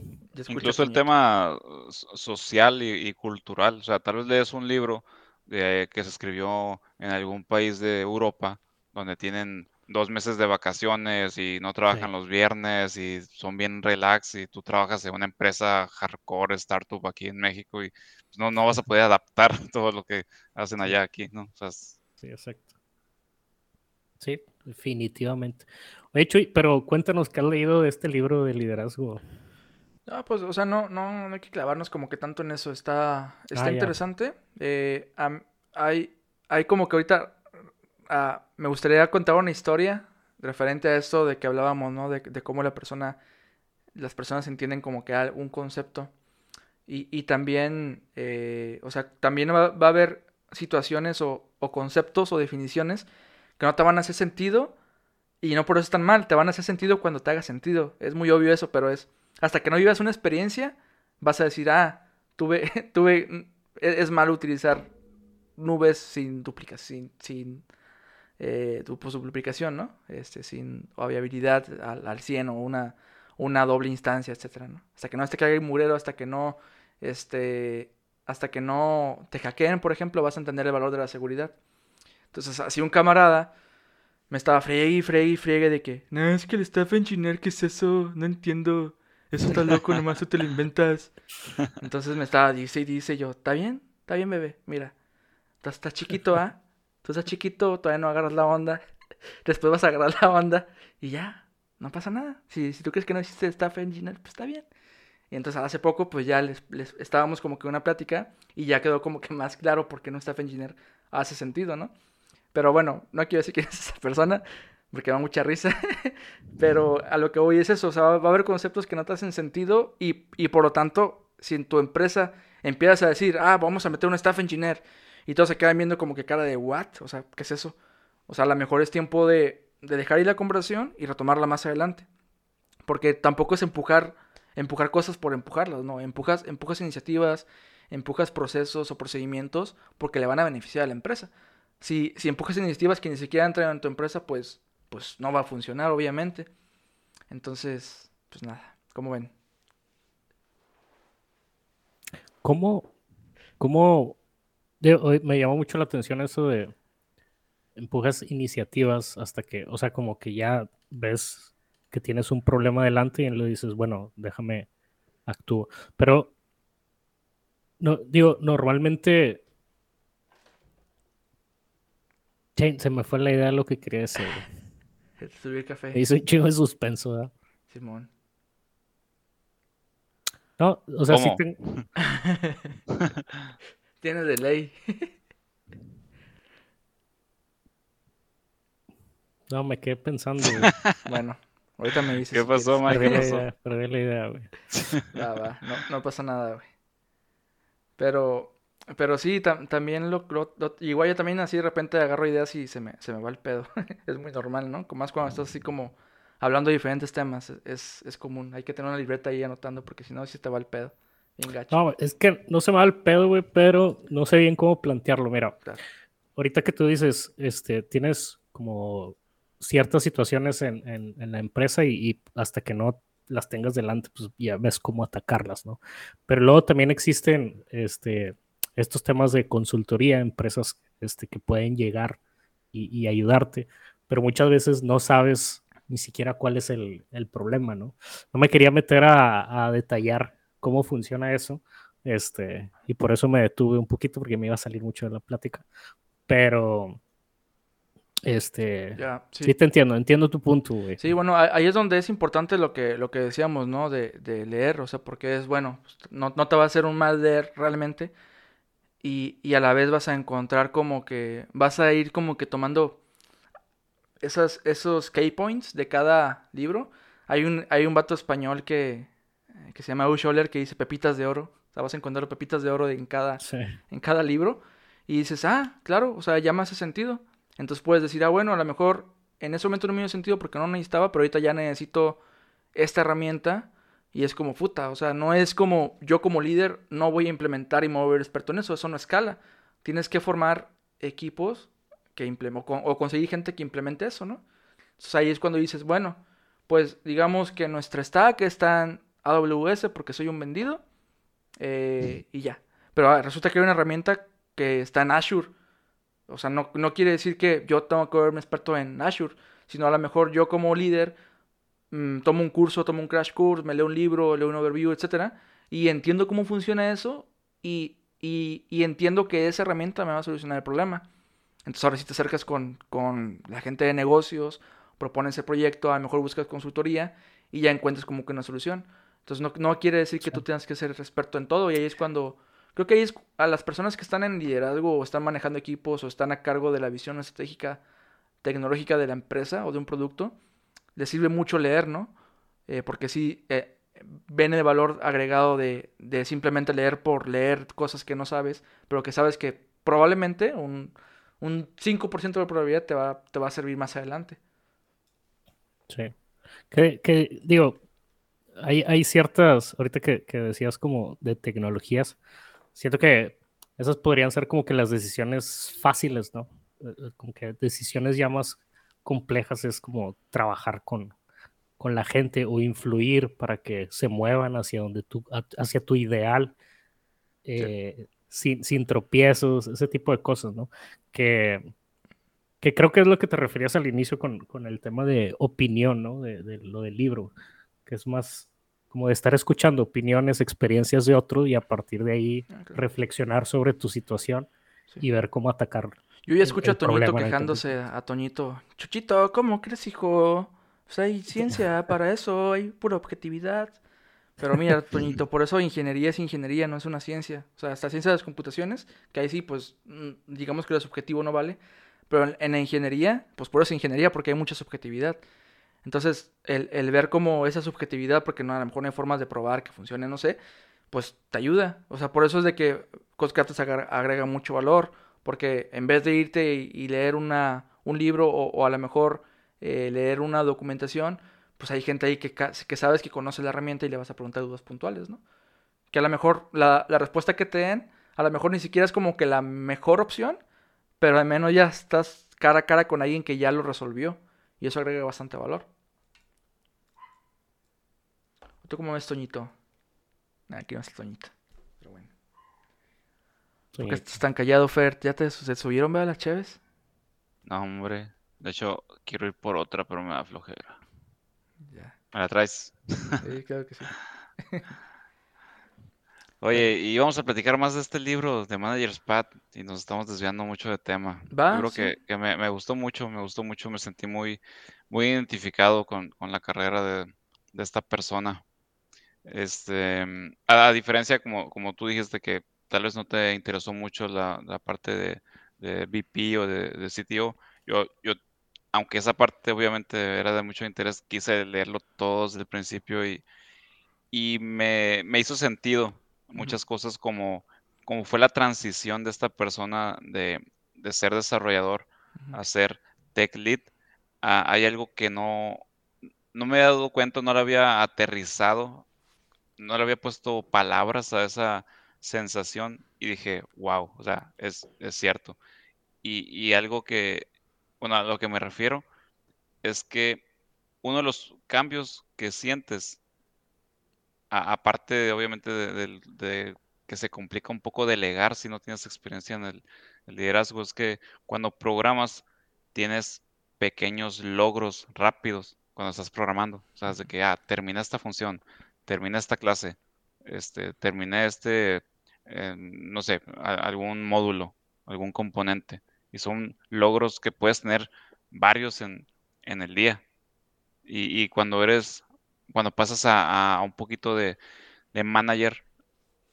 Incluso el tema social y, cultural, o sea, tal vez lees un libro de, que se escribió en algún país de Europa, donde tienen dos meses de vacaciones y no trabajan los viernes y son bien relax y tú trabajas en una empresa hardcore, startup aquí en México y pues, no, no vas a poder adaptar *laughs* todo lo que hacen allá aquí, ¿no? sí, exacto. Sí, definitivamente. De hecho, pero cuéntanos qué has leído de este libro de liderazgo. No, pues, o sea, no, no, no hay que clavarnos como que tanto en eso. Está, está ah, interesante. Eh, hay, hay como que ahorita Ah, me gustaría contar una historia referente a esto de que hablábamos, ¿no? De, cómo la persona, las personas entienden como que un concepto. Y, también, eh, o sea, también va, a haber situaciones o, conceptos o definiciones que no te van a hacer sentido y no por eso están mal, te van a hacer sentido cuando te haga sentido. Es muy obvio eso, pero es hasta que no vivas una experiencia, vas a decir, ah, tuve, *laughs* tuve, es, malo utilizar nubes sin duplicación, sin eh, tu, pues, duplicación, ¿no? Este, sin viabilidad al, al 100 o una, una doble instancia, etcétera, ¿no? Hasta que no esté caiga el murero, hasta que no, este, hasta que no te hackeen, por ejemplo, vas a entender el valor de la seguridad. Entonces, así un camarada me estaba friegue friegue friegue de que, no, es que el staff engineer, ¿qué es eso? No entiendo. Eso está loco, nomás tú te lo inventas. Entonces me estaba, dice y dice yo, ¿está bien? ¿Está bien, bebé? Mira, está chiquito, ¿ah? Tú estás chiquito, todavía no agarras la onda. *laughs* Después vas a agarrar la onda y ya, no pasa nada. Si, si tú crees que no existe staff engineer, pues está bien. Y entonces hace poco, pues ya les, estábamos como que una plática y ya quedó como que más claro por qué no staff engineer hace sentido, ¿no? Pero bueno, no quiero decir quién es *laughs* esa persona, porque da mucha risa. *laughs* Pero a lo que voy es eso, o sea, va a haber conceptos que no te hacen sentido y, y por lo tanto, si en tu empresa empiezas a decir, ah, vamos a meter un staff engineer y todos se quedan viendo como que cara de, ¿what? O sea, ¿qué es eso? O sea, a lo mejor es tiempo de, dejar ir la conversación y retomarla más adelante. Porque tampoco es empujar, empujar cosas por empujarlas, no. Empujas, empujas iniciativas, empujas procesos o procedimientos porque le van a beneficiar a la empresa. Si, si empujas iniciativas que ni siquiera entran en tu empresa, pues, pues no va a funcionar, obviamente. Entonces, pues nada, ¿cómo ven? ¿Cómo, cómo me llamó mucho la atención eso de empujas iniciativas hasta que, o sea, como que ya ves que tienes un problema delante y le dices, bueno, déjame actúo. Pero, no, digo, normalmente se me fue la idea de lo que quería decir. Subir café. Me hizo un chingo de suspenso, ¿verdad? Simón. No, o sea, sí tengo... *laughs* *laughs* Tiene de ley. *laughs* No, me quedé pensando. *laughs* bueno, ahorita me dices. ¿Qué pasó, Mike? Perdí, la idea, perdí la idea, güey. Va, *laughs* va. No, no pasa nada, güey. Pero, pero sí, también lo, Igual yo también así de repente agarro ideas y se me, se me va el pedo. es muy normal, ¿no? Más cuando estás así como hablando de diferentes temas. Es, es común. Hay que tener una libreta ahí anotando porque si no, sí te va el pedo. No, es que no se me va el pedo, güey, pero no sé bien cómo plantearlo. Mira, ahorita que tú dices, este, tienes como ciertas situaciones en, en, la empresa y, hasta que no las tengas delante, pues ya ves cómo atacarlas, ¿no? Pero luego también existen, este, estos temas de consultoría, empresas este, que pueden llegar y, ayudarte, pero muchas veces no sabes ni siquiera cuál es el, problema, ¿no? No me quería meter a, detallar cómo funciona eso, este, y por eso me detuve un poquito porque me iba a salir mucho de la plática, pero este, sí. te entiendo, entiendo tu punto, güey. Sí, bueno, ahí es donde es importante lo que, lo que decíamos, ¿no? De, de leer, o sea, porque es, bueno, pues, no, no, te va a hacer un mal leer realmente y, y, a la vez vas a encontrar como que, vas a ir como que tomando esas, esos key points de cada libro. Hay un, hay un vato español que, que se llama Usholler que dice pepitas de oro, o sea, vas a encontrar pepitas de oro en cada, en cada libro y dices, ah, claro, o sea, ya me hace sentido entonces puedes decir, ah, bueno, a lo mejor en ese momento no me dio sentido porque no necesitaba, pero ahorita ya necesito esta herramienta y es como puta. O sea, no es como yo como líder no voy a implementar y mover experto en eso, eso no escala. Tienes que formar equipos que o conseguir gente que implemente eso, ¿no? Entonces ahí es cuando dices, bueno, pues digamos que nuestra stack está en AWS porque soy un vendido eh, y ya. Pero ah, resulta que hay una herramienta que está en Azure o sea, no, no quiere decir que yo tengo que verme experto en Azure, sino a lo mejor yo como líder mm, tomo un curso, tomo un crash course, me leo un libro, leo un overview, etcétera, y entiendo cómo funciona eso y, y, y, entiendo que esa herramienta me va a solucionar el problema. Entonces ahora si te acercas con, con la gente de negocios, propones el proyecto, a lo mejor buscas consultoría y ya encuentras como que una solución. Entonces no, no quiere decir que tú tengas que ser experto en todo y ahí es cuando Creo que ahí es a las personas que están en liderazgo o están manejando equipos o están a cargo de la visión estratégica tecnológica de la empresa o de un producto, les sirve mucho leer, ¿no? Eh, porque sí, eh, viene de valor agregado de, simplemente leer por leer cosas que no sabes, pero que sabes que probablemente un, un 5% de probabilidad te va, te va a servir más adelante. Sí. Que, digo, hay, hay ciertas, ahorita que, que decías como de tecnologías, siento que esas podrían ser como que las decisiones fáciles, ¿no? Eh, eh, como que decisiones ya más complejas es como trabajar con, con la gente o influir para que se muevan hacia donde tú, hacia tu ideal, eh, sin, sin, tropiezos, ese tipo de cosas, ¿no? Que, que creo que es lo que te referías al inicio con, con el tema de opinión, ¿no? De, de, lo del libro, que es más como de estar escuchando opiniones, experiencias de otro y a partir de ahí ah, reflexionar sobre tu situación y ver cómo atacar. Yo ya escucho a Toñito quejándose a Toñito. Chuchito, ¿cómo crees, hijo? Pues hay ciencia *laughs* para eso, hay pura objetividad. Pero mira, Toñito, por eso ingeniería es ingeniería, no es una ciencia. O sea, hasta ciencia de las computaciones, que ahí sí, pues, mm, digamos que lo subjetivo no vale. Pero en la ingeniería, pues por eso es ingeniería, porque hay mucha subjetividad. Entonces, el, ver como esa subjetividad, porque no, a lo mejor no hay formas de probar que funcione, no sé, pues te ayuda. O sea, por eso es de que Coscatas agrega mucho valor, porque en vez de irte y, leer una, un libro o, a lo mejor eh, leer una documentación, pues hay gente ahí que, que sabes que conoce la herramienta y le vas a preguntar dudas puntuales, ¿no? Que a lo mejor la, la respuesta que te den, a lo mejor ni siquiera es como que la mejor opción, pero al menos ya estás cara a cara con alguien que ya lo resolvió. Y eso agrega bastante valor. ¿Tú cómo ves, Toñito? aquí no es Toñito. Pero bueno. ¿Por qué estás tan callado, Fer? ¿Ya te subieron, vea, las cheves? No, hombre. De hecho, quiero ir por otra, pero me da flojera. Ya. ¿Me la traes? Sí, claro que sí. *laughs* Oye, y vamos a platicar más de este libro de Manager's Pad y nos estamos desviando mucho de tema. ¿Va? Yo creo que, me, me, gustó mucho, me gustó mucho, me sentí muy, muy identificado con, con la carrera de, de esta persona. Este, mm, a, diferencia, como, como tú dijiste, que tal vez no te interesó mucho la, parte de, de, VP o de, de CTO, yo, yo, aunque esa parte obviamente era de mucho interés, quise leerlo todo desde el principio y, y me, me hizo sentido muchas cosas como, como fue la transición de esta persona de, de ser desarrollador a ser tech lead. Ah, hay algo que no, no me había dado cuenta, no lo había aterrizado no le había puesto palabras a esa sensación y dije, wow, o sea, es, cierto. Y, algo que, bueno, a lo que me refiero es que uno de los cambios que sientes, aparte de, obviamente de, que se complica un poco delegar si no tienes experiencia en el, liderazgo es que cuando programas tienes pequeños logros rápidos cuando estás programando. O sea, de que, ah, terminé esta función, terminé esta clase, este, terminé este, eh, no sé, algún módulo, algún componente. Y son logros que puedes tener varios en, el día. Y, cuando eres, cuando pasas a, un poquito de, de manager,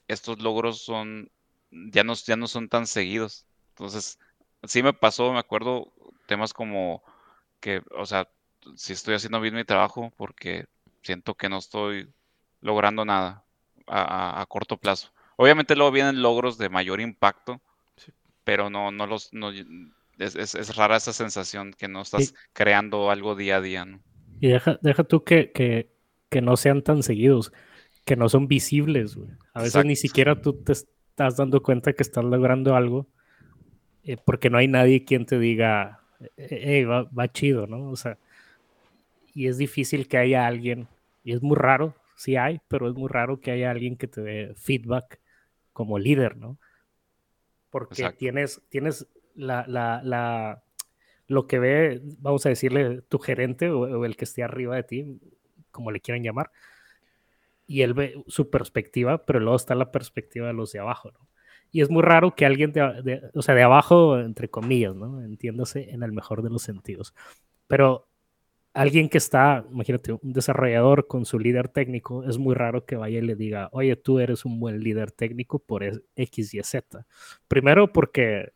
estos logros son, ya no, ya no son tan seguidos. Entonces, sí me pasó, me acuerdo, temas como que, o sea, si estoy haciendo bien mi trabajo porque siento que no estoy logrando nada a, corto plazo. Obviamente luego vienen logros de mayor impacto, pero no, no los, no, es, es, rara esa sensación que no estás creando algo día a día, ¿no? Y deja, deja tú que, que, que no sean tan seguidos que no son visibles, güey. A veces ni siquiera tú te estás dando cuenta que estás logrando algo eh, porque no hay nadie quien te diga, hey, va, va, chido, ¿no? O sea, y es difícil que haya alguien, y es muy raro, sí hay, pero es muy raro que haya alguien que te dé feedback como líder, ¿no? Porque tienes, tienes la, la, la, lo que ve, vamos a decirle, tu gerente o el que esté arriba de ti, como le quieran llamar, y él ve su perspectiva, pero luego está la perspectiva de los de abajo, ¿no? Y es muy raro que alguien de, o sea, de abajo, entre comillas, ¿no? Entiéndase en el mejor de los sentidos. Pero alguien que está, imagínate, un desarrollador con su líder técnico, es muy raro que vaya y le diga, oye, tú eres un buen líder técnico por X, Y, Z. Primero porque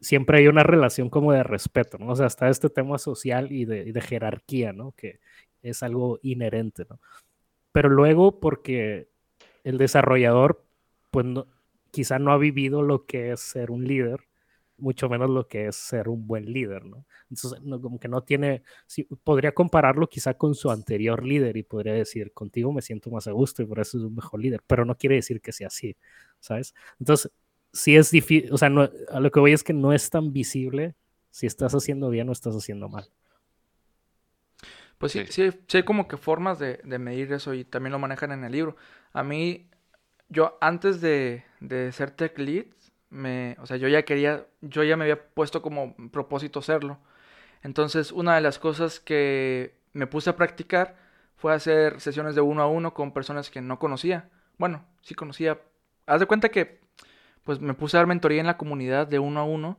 siempre hay una relación como de respeto, ¿no? O sea, está este tema social y de, jerarquía, ¿no? Que es algo inherente, ¿no? pero luego porque el desarrollador, pues quizá no ha vivido lo que es ser un líder, mucho menos lo que es ser un buen líder, ¿no? Entonces, como que no tiene, podría compararlo quizá con su anterior líder y podría decir, contigo me siento más a gusto y por eso es un mejor líder, pero no quiere decir que sea así, ¿sabes? Entonces, sí es difícil, o sea, a lo que voy es que no es tan visible si estás haciendo bien o estás haciendo mal. Pues sí, sí, sí, hay como que formas de, medir eso y también lo manejan en el libro. A mí, yo antes de, de ser tech lead, me, o sea, yo ya quería, yo ya me había puesto como propósito serlo. Entonces, una de las cosas que me puse a practicar fue hacer sesiones de uno a uno con personas que no conocía. Bueno, sí conocía. Haz de cuenta que, pues me puse a dar mentoría en la comunidad de uno a uno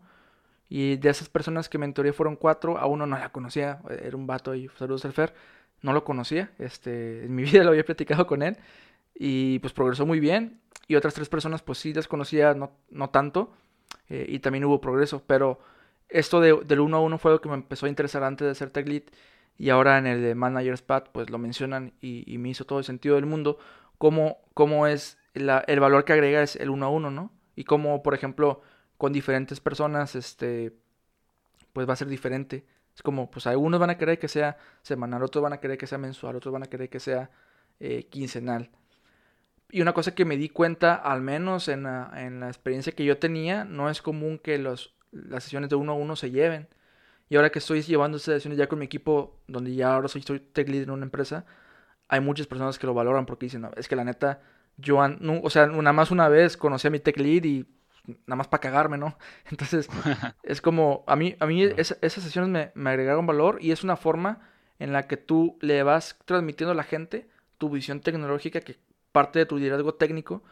y de esas personas que mentoreé fueron cuatro, a uno no la conocía, era un vato y saludos al Fer, no lo conocía, este, en mi *laughs* vida lo había platicado con él y pues progresó muy bien. Y otras tres personas pues sí las conocía, no, no tanto, eh, y también hubo progreso, pero esto de, del uno a uno fue lo que me empezó a interesar antes de ser tech lead y ahora en el de Manager's Pad pues lo mencionan y, me hizo todo el sentido del mundo, cómo, cómo es el valor que agrega es el uno a uno, ¿no? Y cómo, por ejemplo, con diferentes personas, este, pues va a ser diferente. Es como, pues algunos van a querer que sea semanal, otros van a querer que sea mensual, otros van a querer que sea eh, quincenal. Y una cosa que me di cuenta, al menos en la, en la experiencia que yo tenía, no es común que los, las sesiones de uno a uno se lleven. Y ahora que estoy llevando estas sesiones ya con mi equipo, donde ya ahora soy, soy tech lead en una empresa, hay muchas personas que lo valoran porque dicen, no, es que la neta, yo, o sea, nada más una vez conocí a mi tech lead y nada más para cagarme, ¿no? *laughs* Entonces, *laughs* es como, a mí, a mí esas sesiones me, me, agregaron valor y es una forma en la que tú le vas transmitiendo a la gente tu visión tecnológica, que parte de tu liderazgo técnico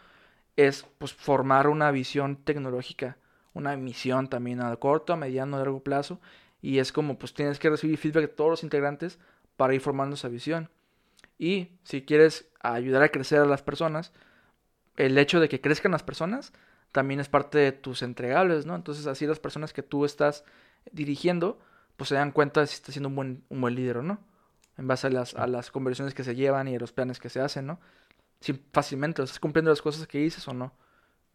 es pues formar una visión tecnológica, una misión también a corto, a mediano, a largo plazo, y es como pues tienes que recibir feedback de todos los integrantes para ir formando esa visión. Y si quieres ayudar a crecer a las personas, el hecho de que crezcan las personas también es parte de tus entregables, ¿no? Entonces así las personas que tú estás dirigiendo, pues se dan cuenta de si estás siendo un buen, un buen líder o no, en base a las, a las conversaciones que se llevan y a los planes que se hacen, ¿no? Fácilmente estás cumpliendo las cosas que dices o no.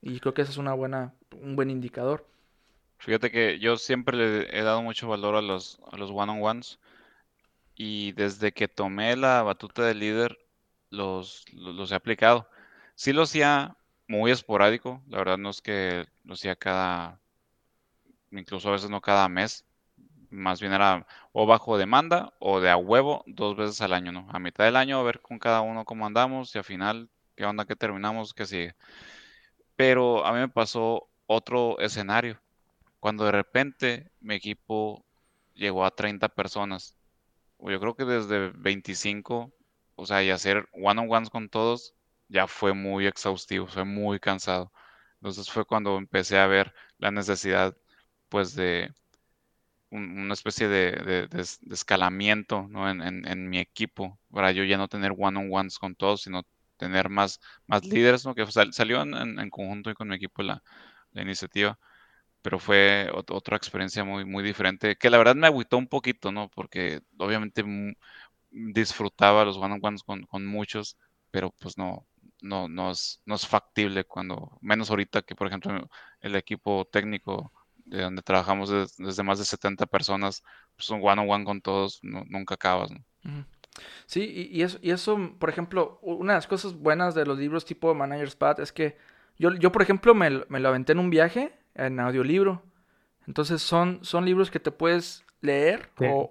Y creo que eso es una buena, un buen indicador. Fíjate que yo siempre le he dado mucho valor a los, a los one-on-ones y desde que tomé la batuta de líder los, los, he aplicado. Sí los hacía muy esporádico, la verdad no es que lo hacía cada, incluso a veces no cada mes, más bien era o bajo demanda o de a huevo dos veces al año, ¿no? A mitad del año a ver con cada uno cómo andamos y al final qué onda que terminamos, que sigue. Pero a mí me pasó otro escenario, cuando de repente mi equipo llegó a 30 personas. Yo creo que desde 25, o sea, y hacer one-on-ones con todos ya fue muy exhaustivo, fue muy cansado. Entonces fue cuando empecé a ver la necesidad, pues, de una especie de, escalamiento en, mi equipo, para yo ya no tener one-on-ones con todos, sino tener más, más líderes, ¿no? que salió en, conjunto con mi equipo la, iniciativa pero fue otra experiencia muy, muy diferente, que la verdad me agüitó un poquito, ¿no? Porque obviamente disfrutaba los one-on-ones con, con, muchos, pero pues no, no, no es factible cuando, menos ahorita que por ejemplo el equipo técnico de donde trabajamos desde, más de 70 personas, pues un one-on-one con todos, nunca acabas, ¿no? Sí, y, eso, y eso, por ejemplo, una de las cosas buenas de los libros tipo Manager's Path es que yo, yo por ejemplo, me, me lo aventé en un viaje en audiolibro. Entonces son, son libros que te puedes leer o,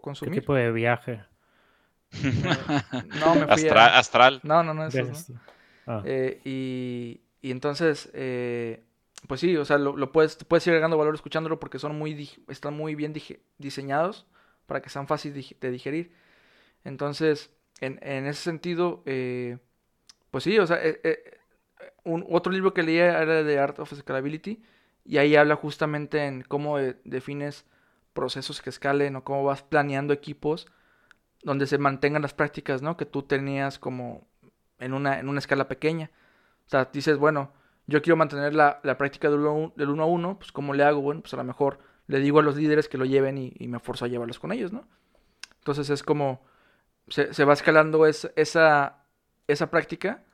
consumir. ¿Qué tipo de viaje? no, me fui Astral. No, no, no, eso ah. eh, y, y, entonces, eh, pues sí, o sea, lo, puedes, puedes ir agregando valor escuchándolo porque son muy, están muy bien diseñados para que sean fáciles de digerir. Entonces, en, en ese sentido, eh, pues sí, o sea, un, otro libro que leía era de Art of Scalability y ahí habla justamente en cómo defines procesos que escalen o cómo vas planeando equipos donde se mantengan las prácticas, ¿no? Que tú tenías como en una, en una escala pequeña. O sea, dices, bueno, yo quiero mantener la, práctica del 1 del uno a 1, pues ¿cómo le hago? Bueno, pues a lo mejor le digo a los líderes que lo lleven y, me forzo a llevarlos con ellos, ¿no? Entonces es como se, se va escalando esa, esa práctica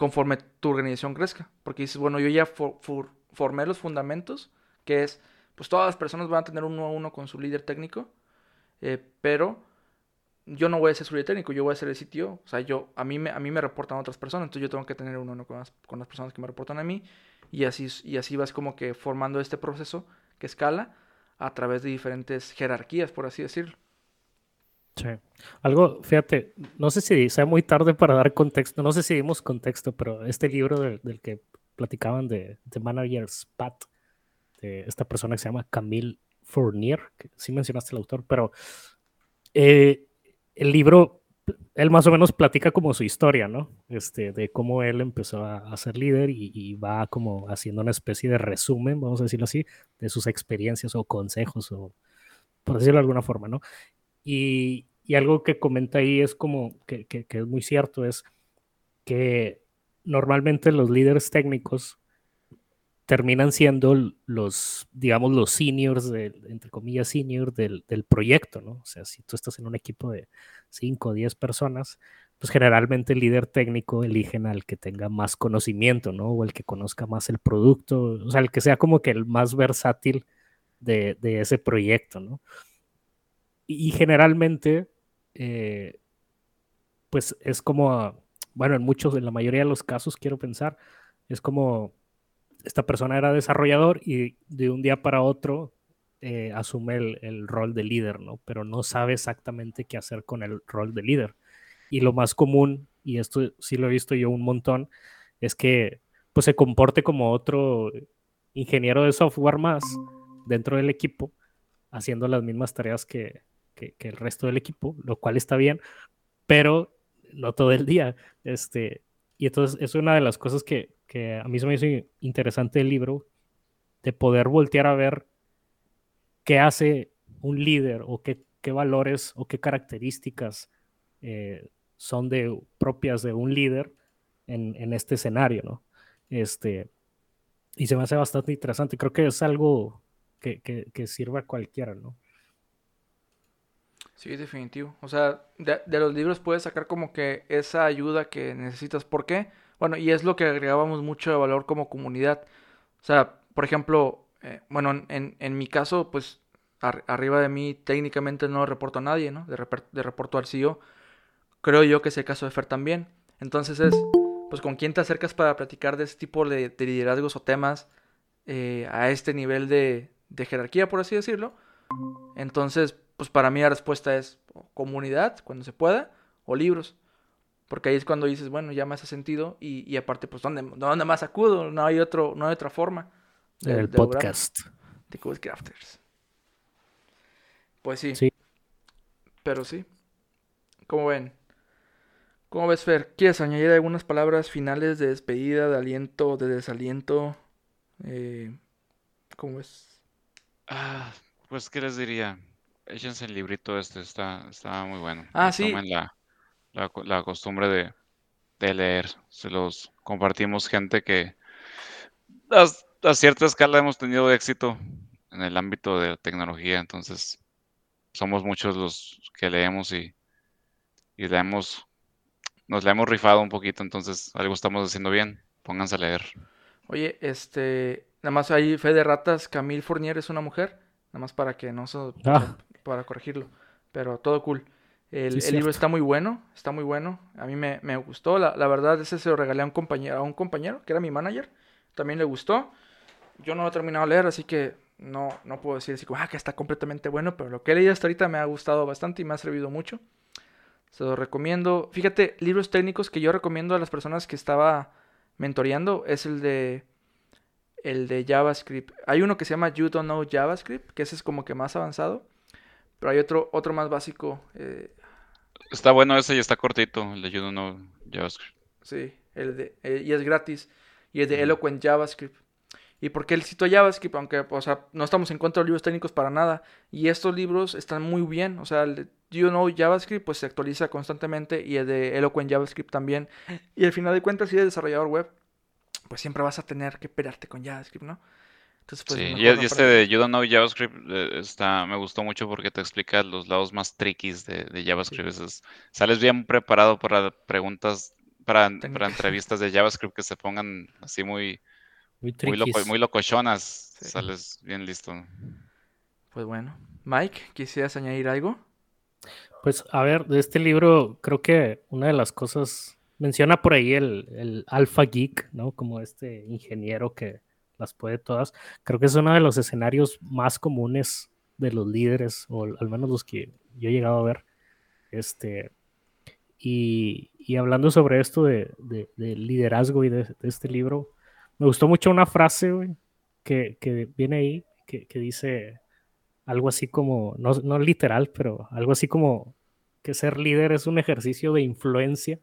conforme tu organización crezca. Porque dices, bueno, yo ya formé los fundamentos, que es, pues todas las personas van a tener uno a uno con su líder técnico, eh, pero yo no voy a ser su líder técnico, yo voy a ser el sitio. O sea, yo, a mí me, a mí me reportan otras personas, entonces yo tengo que tener uno uno con las, con las personas que me reportan a mí. Y así, y así vas como que formando este proceso que escala a través de diferentes jerarquías, por así decirlo. Sí. Algo, fíjate, no sé si sea muy tarde para dar contexto, no sé si dimos contexto, pero este libro del que platicaban de, The Manager's Path, de esta persona que se llama Camille Fournier, que sí mencionaste el autor, pero eh, el libro, él más o menos platica como su historia, ¿no? Este, de cómo él empezó a, ser líder y, va como haciendo una especie de resumen, vamos a decirlo así, de sus experiencias o consejos, o por decirlo de alguna forma, ¿no? Y, algo que comenta ahí es como que, es muy cierto, es que normalmente los líderes técnicos terminan siendo los, digamos, los seniors, entre comillas, seniors del, proyecto, ¿no? O sea, si tú estás en un equipo de 5 o 10 personas, pues generalmente el líder técnico eligen al que tenga más conocimiento, ¿no? O el que conozca más el producto, o sea, el que sea como que el más versátil de, de ese proyecto, ¿no? y generalmente, eh, pues es como, bueno, en muchos, en la mayoría de los casos, quiero pensar, es como esta persona era desarrollador y de un día para otro eh, asume el, rol de líder, ¿no? Pero no sabe exactamente qué hacer con el rol de líder. Y lo más común, y esto sí lo he visto yo un montón, es que pues se comporte como otro ingeniero de software más dentro del equipo, haciendo las mismas tareas que, que, el resto del equipo, lo cual está bien, pero no todo el día. Este, y entonces es una de las cosas que, que a mí se me hizo interesante el libro, de poder voltear a ver qué hace un líder o qué, qué valores o qué características eh, son de, propias de un líder en, en, este escenario, ¿no? Este, y se me hace bastante interesante. Creo que es algo que, que, sirve a cualquiera, ¿no? Sí, definitivo. O sea, de, los libros puedes sacar como que esa ayuda que necesitas. ¿Por qué? Bueno, y es lo que agregábamos mucho de valor como comunidad. O sea, por ejemplo, eh, bueno, en, en, mi caso, pues arriba de mí técnicamente no reporto a nadie, ¿no? De, de reporto al CEO. Creo yo que es el caso de Fer también. Entonces es, pues, con quién te acercas para platicar de ese tipo de, liderazgos o temas eh, a este nivel de, de jerarquía, por así decirlo. Entonces, pues para mí la respuesta es comunidad, cuando se pueda, o libros. Porque ahí es cuando dices, bueno, ya me hace sentido. Y, y aparte, pues, ¿dónde, ¿dónde más acudo? No hay, otro, no hay otra forma. de- El de podcast. De Cool Crafters. Pues sí. Sí. Pero sí. ¿Cómo ven? ¿Cómo ves, Fer? ¿Quieres añadir algunas palabras finales de despedida, de aliento, de desaliento? Eh, ¿Cómo ves? Ah, pues, ¿qué les diría? Échense el librito este, está, está muy bueno. Ah, sí. La, la, co- la costumbre de, de leer. Se los compartimos gente que a, a cierta escala hemos tenido éxito en el ámbito de la tecnología, entonces somos muchos los que leemos y, y la hemos- nos la hemos rifado un poquito, entonces algo estamos haciendo bien. Pónganse a leer. Oye, este, nada más ahí fe de ratas, Camille Fournier es una mujer, nada más para que no se, Ah. para corregirlo, pero todo cool. El, Sí, el libro está muy bueno, está muy bueno, a mí me, me gustó, la, la verdad ese se lo regalé a un compañero, a un compañero que era mi manager, también le gustó, yo no lo he terminado de leer, así que no, no puedo decir así como, ah, que está completamente bueno, pero lo que he leído hasta ahorita me ha gustado bastante y me ha servido mucho. Se lo recomiendo. Fíjate, libros técnicos que yo recomiendo a las personas que estaba mentoreando es el de el de JavaScript. Hay uno que se llama You Don't Know JavaScript, que ese es como que más avanzado, pero hay otro otro más básico, eh, Está bueno ese y está cortito, el de Don't Know JavaScript. sí, el de eh, y es gratis y es de Eloquent JavaScript. ¿Y por qué el cito JavaScript? Aunque, o sea, no estamos en contra de libros técnicos para nada. Y estos libros están muy bien. O sea, el de You Know JavaScript pues se actualiza constantemente y el de Eloquent JavaScript también. Y al final de cuentas, si eres desarrollador web, pues siempre vas a tener que pelearte con JavaScript, ¿no? Entonces, pues Sí, y, no y este de You Don't Know JavaScript eh, está, me gustó mucho porque te explica los lados más triquis de, de JavaScript. Es- sales bien preparado para preguntas, para, *laughs* entrevistas de JavaScript que se pongan así muy, Muy muy, loco, muy locochonas. Sí. Sales bien listo. Pues bueno. Mike, ¿quisieras añadir algo? Pues a ver, de este libro creo que una de las cosas, menciona por ahí el, el Alpha Geek, ¿no? Como este ingeniero que las puede todas. Creo que es uno de los escenarios más comunes de los líderes, o al menos los que yo he llegado a ver. Este, y, y hablando sobre esto de, de- de liderazgo y de, de este libro, me gustó mucho una frase, güey, que, que viene ahí, que, que dice algo así como, no, no literal, pero algo así como que ser líder es un ejercicio de influencia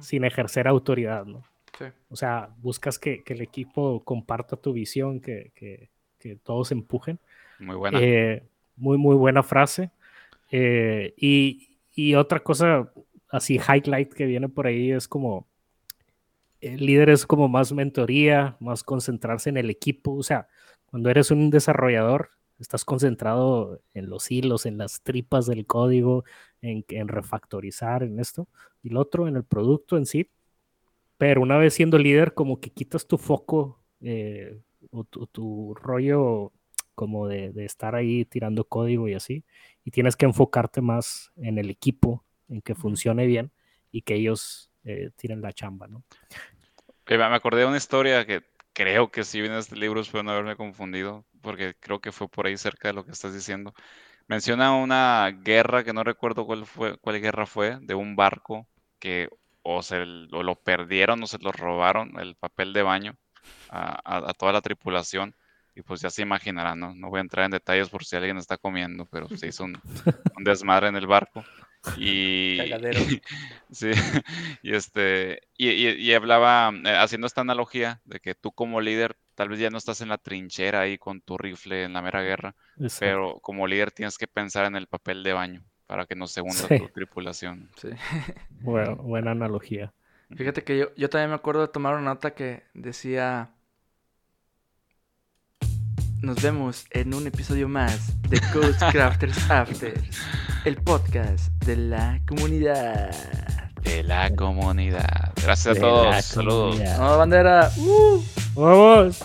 sin ejercer autoridad, ¿no? Sí. O sea, buscas que, que el equipo comparta tu visión, que, que- que todos empujen. Muy buena. Eh, muy, muy buena frase. Eh, y, y otra cosa así, highlight que viene por ahí es como, el líder es como más mentoría, más concentrarse en el equipo. O sea, cuando eres un desarrollador, estás concentrado en los hilos, en las tripas del código, en, en refactorizar, en esto. Y lo otro, en el producto en sí. Pero una vez siendo líder, como que quitas tu foco eh, o tu, tu rollo como de, de estar ahí tirando código y así, y tienes que enfocarte más en el equipo, en que funcione bien y que ellos eh, tiren la chamba, ¿no? Me acordé de una historia que creo que sí viene de este libro, espero no haberme confundido, porque creo que fue por ahí cerca de lo que estás diciendo. Menciona una guerra que no recuerdo cuál fue, cuál guerra fue, de un barco que o se o lo perdieron o se lo robaron el papel de baño a, a- a toda la tripulación. Y pues ya se imaginarán, ¿no? No voy a entrar en detalles por si alguien está comiendo, pero se hizo un, *laughs* un desmadre en el barco. Y, Cagadero. *laughs* Sí, y este, y, y- y hablaba, eh, haciendo esta analogía de que tú como líder, tal vez ya no estás en la trinchera ahí con tu rifle en la mera guerra, Exacto. pero como líder tienes que pensar en el papel de baño para que no se hunda Sí. tu tripulación. Sí. *laughs* Bueno, buena analogía. Fíjate que yo, yo también me acuerdo de tomar una nota que decía... Nos vemos en un episodio más de Ghost Crafters *laughs* Afters, el podcast de la comunidad. De la comunidad. Gracias De a todos. Saludos. comunidad. No, bandera. ¡Uh! ¡Vamos!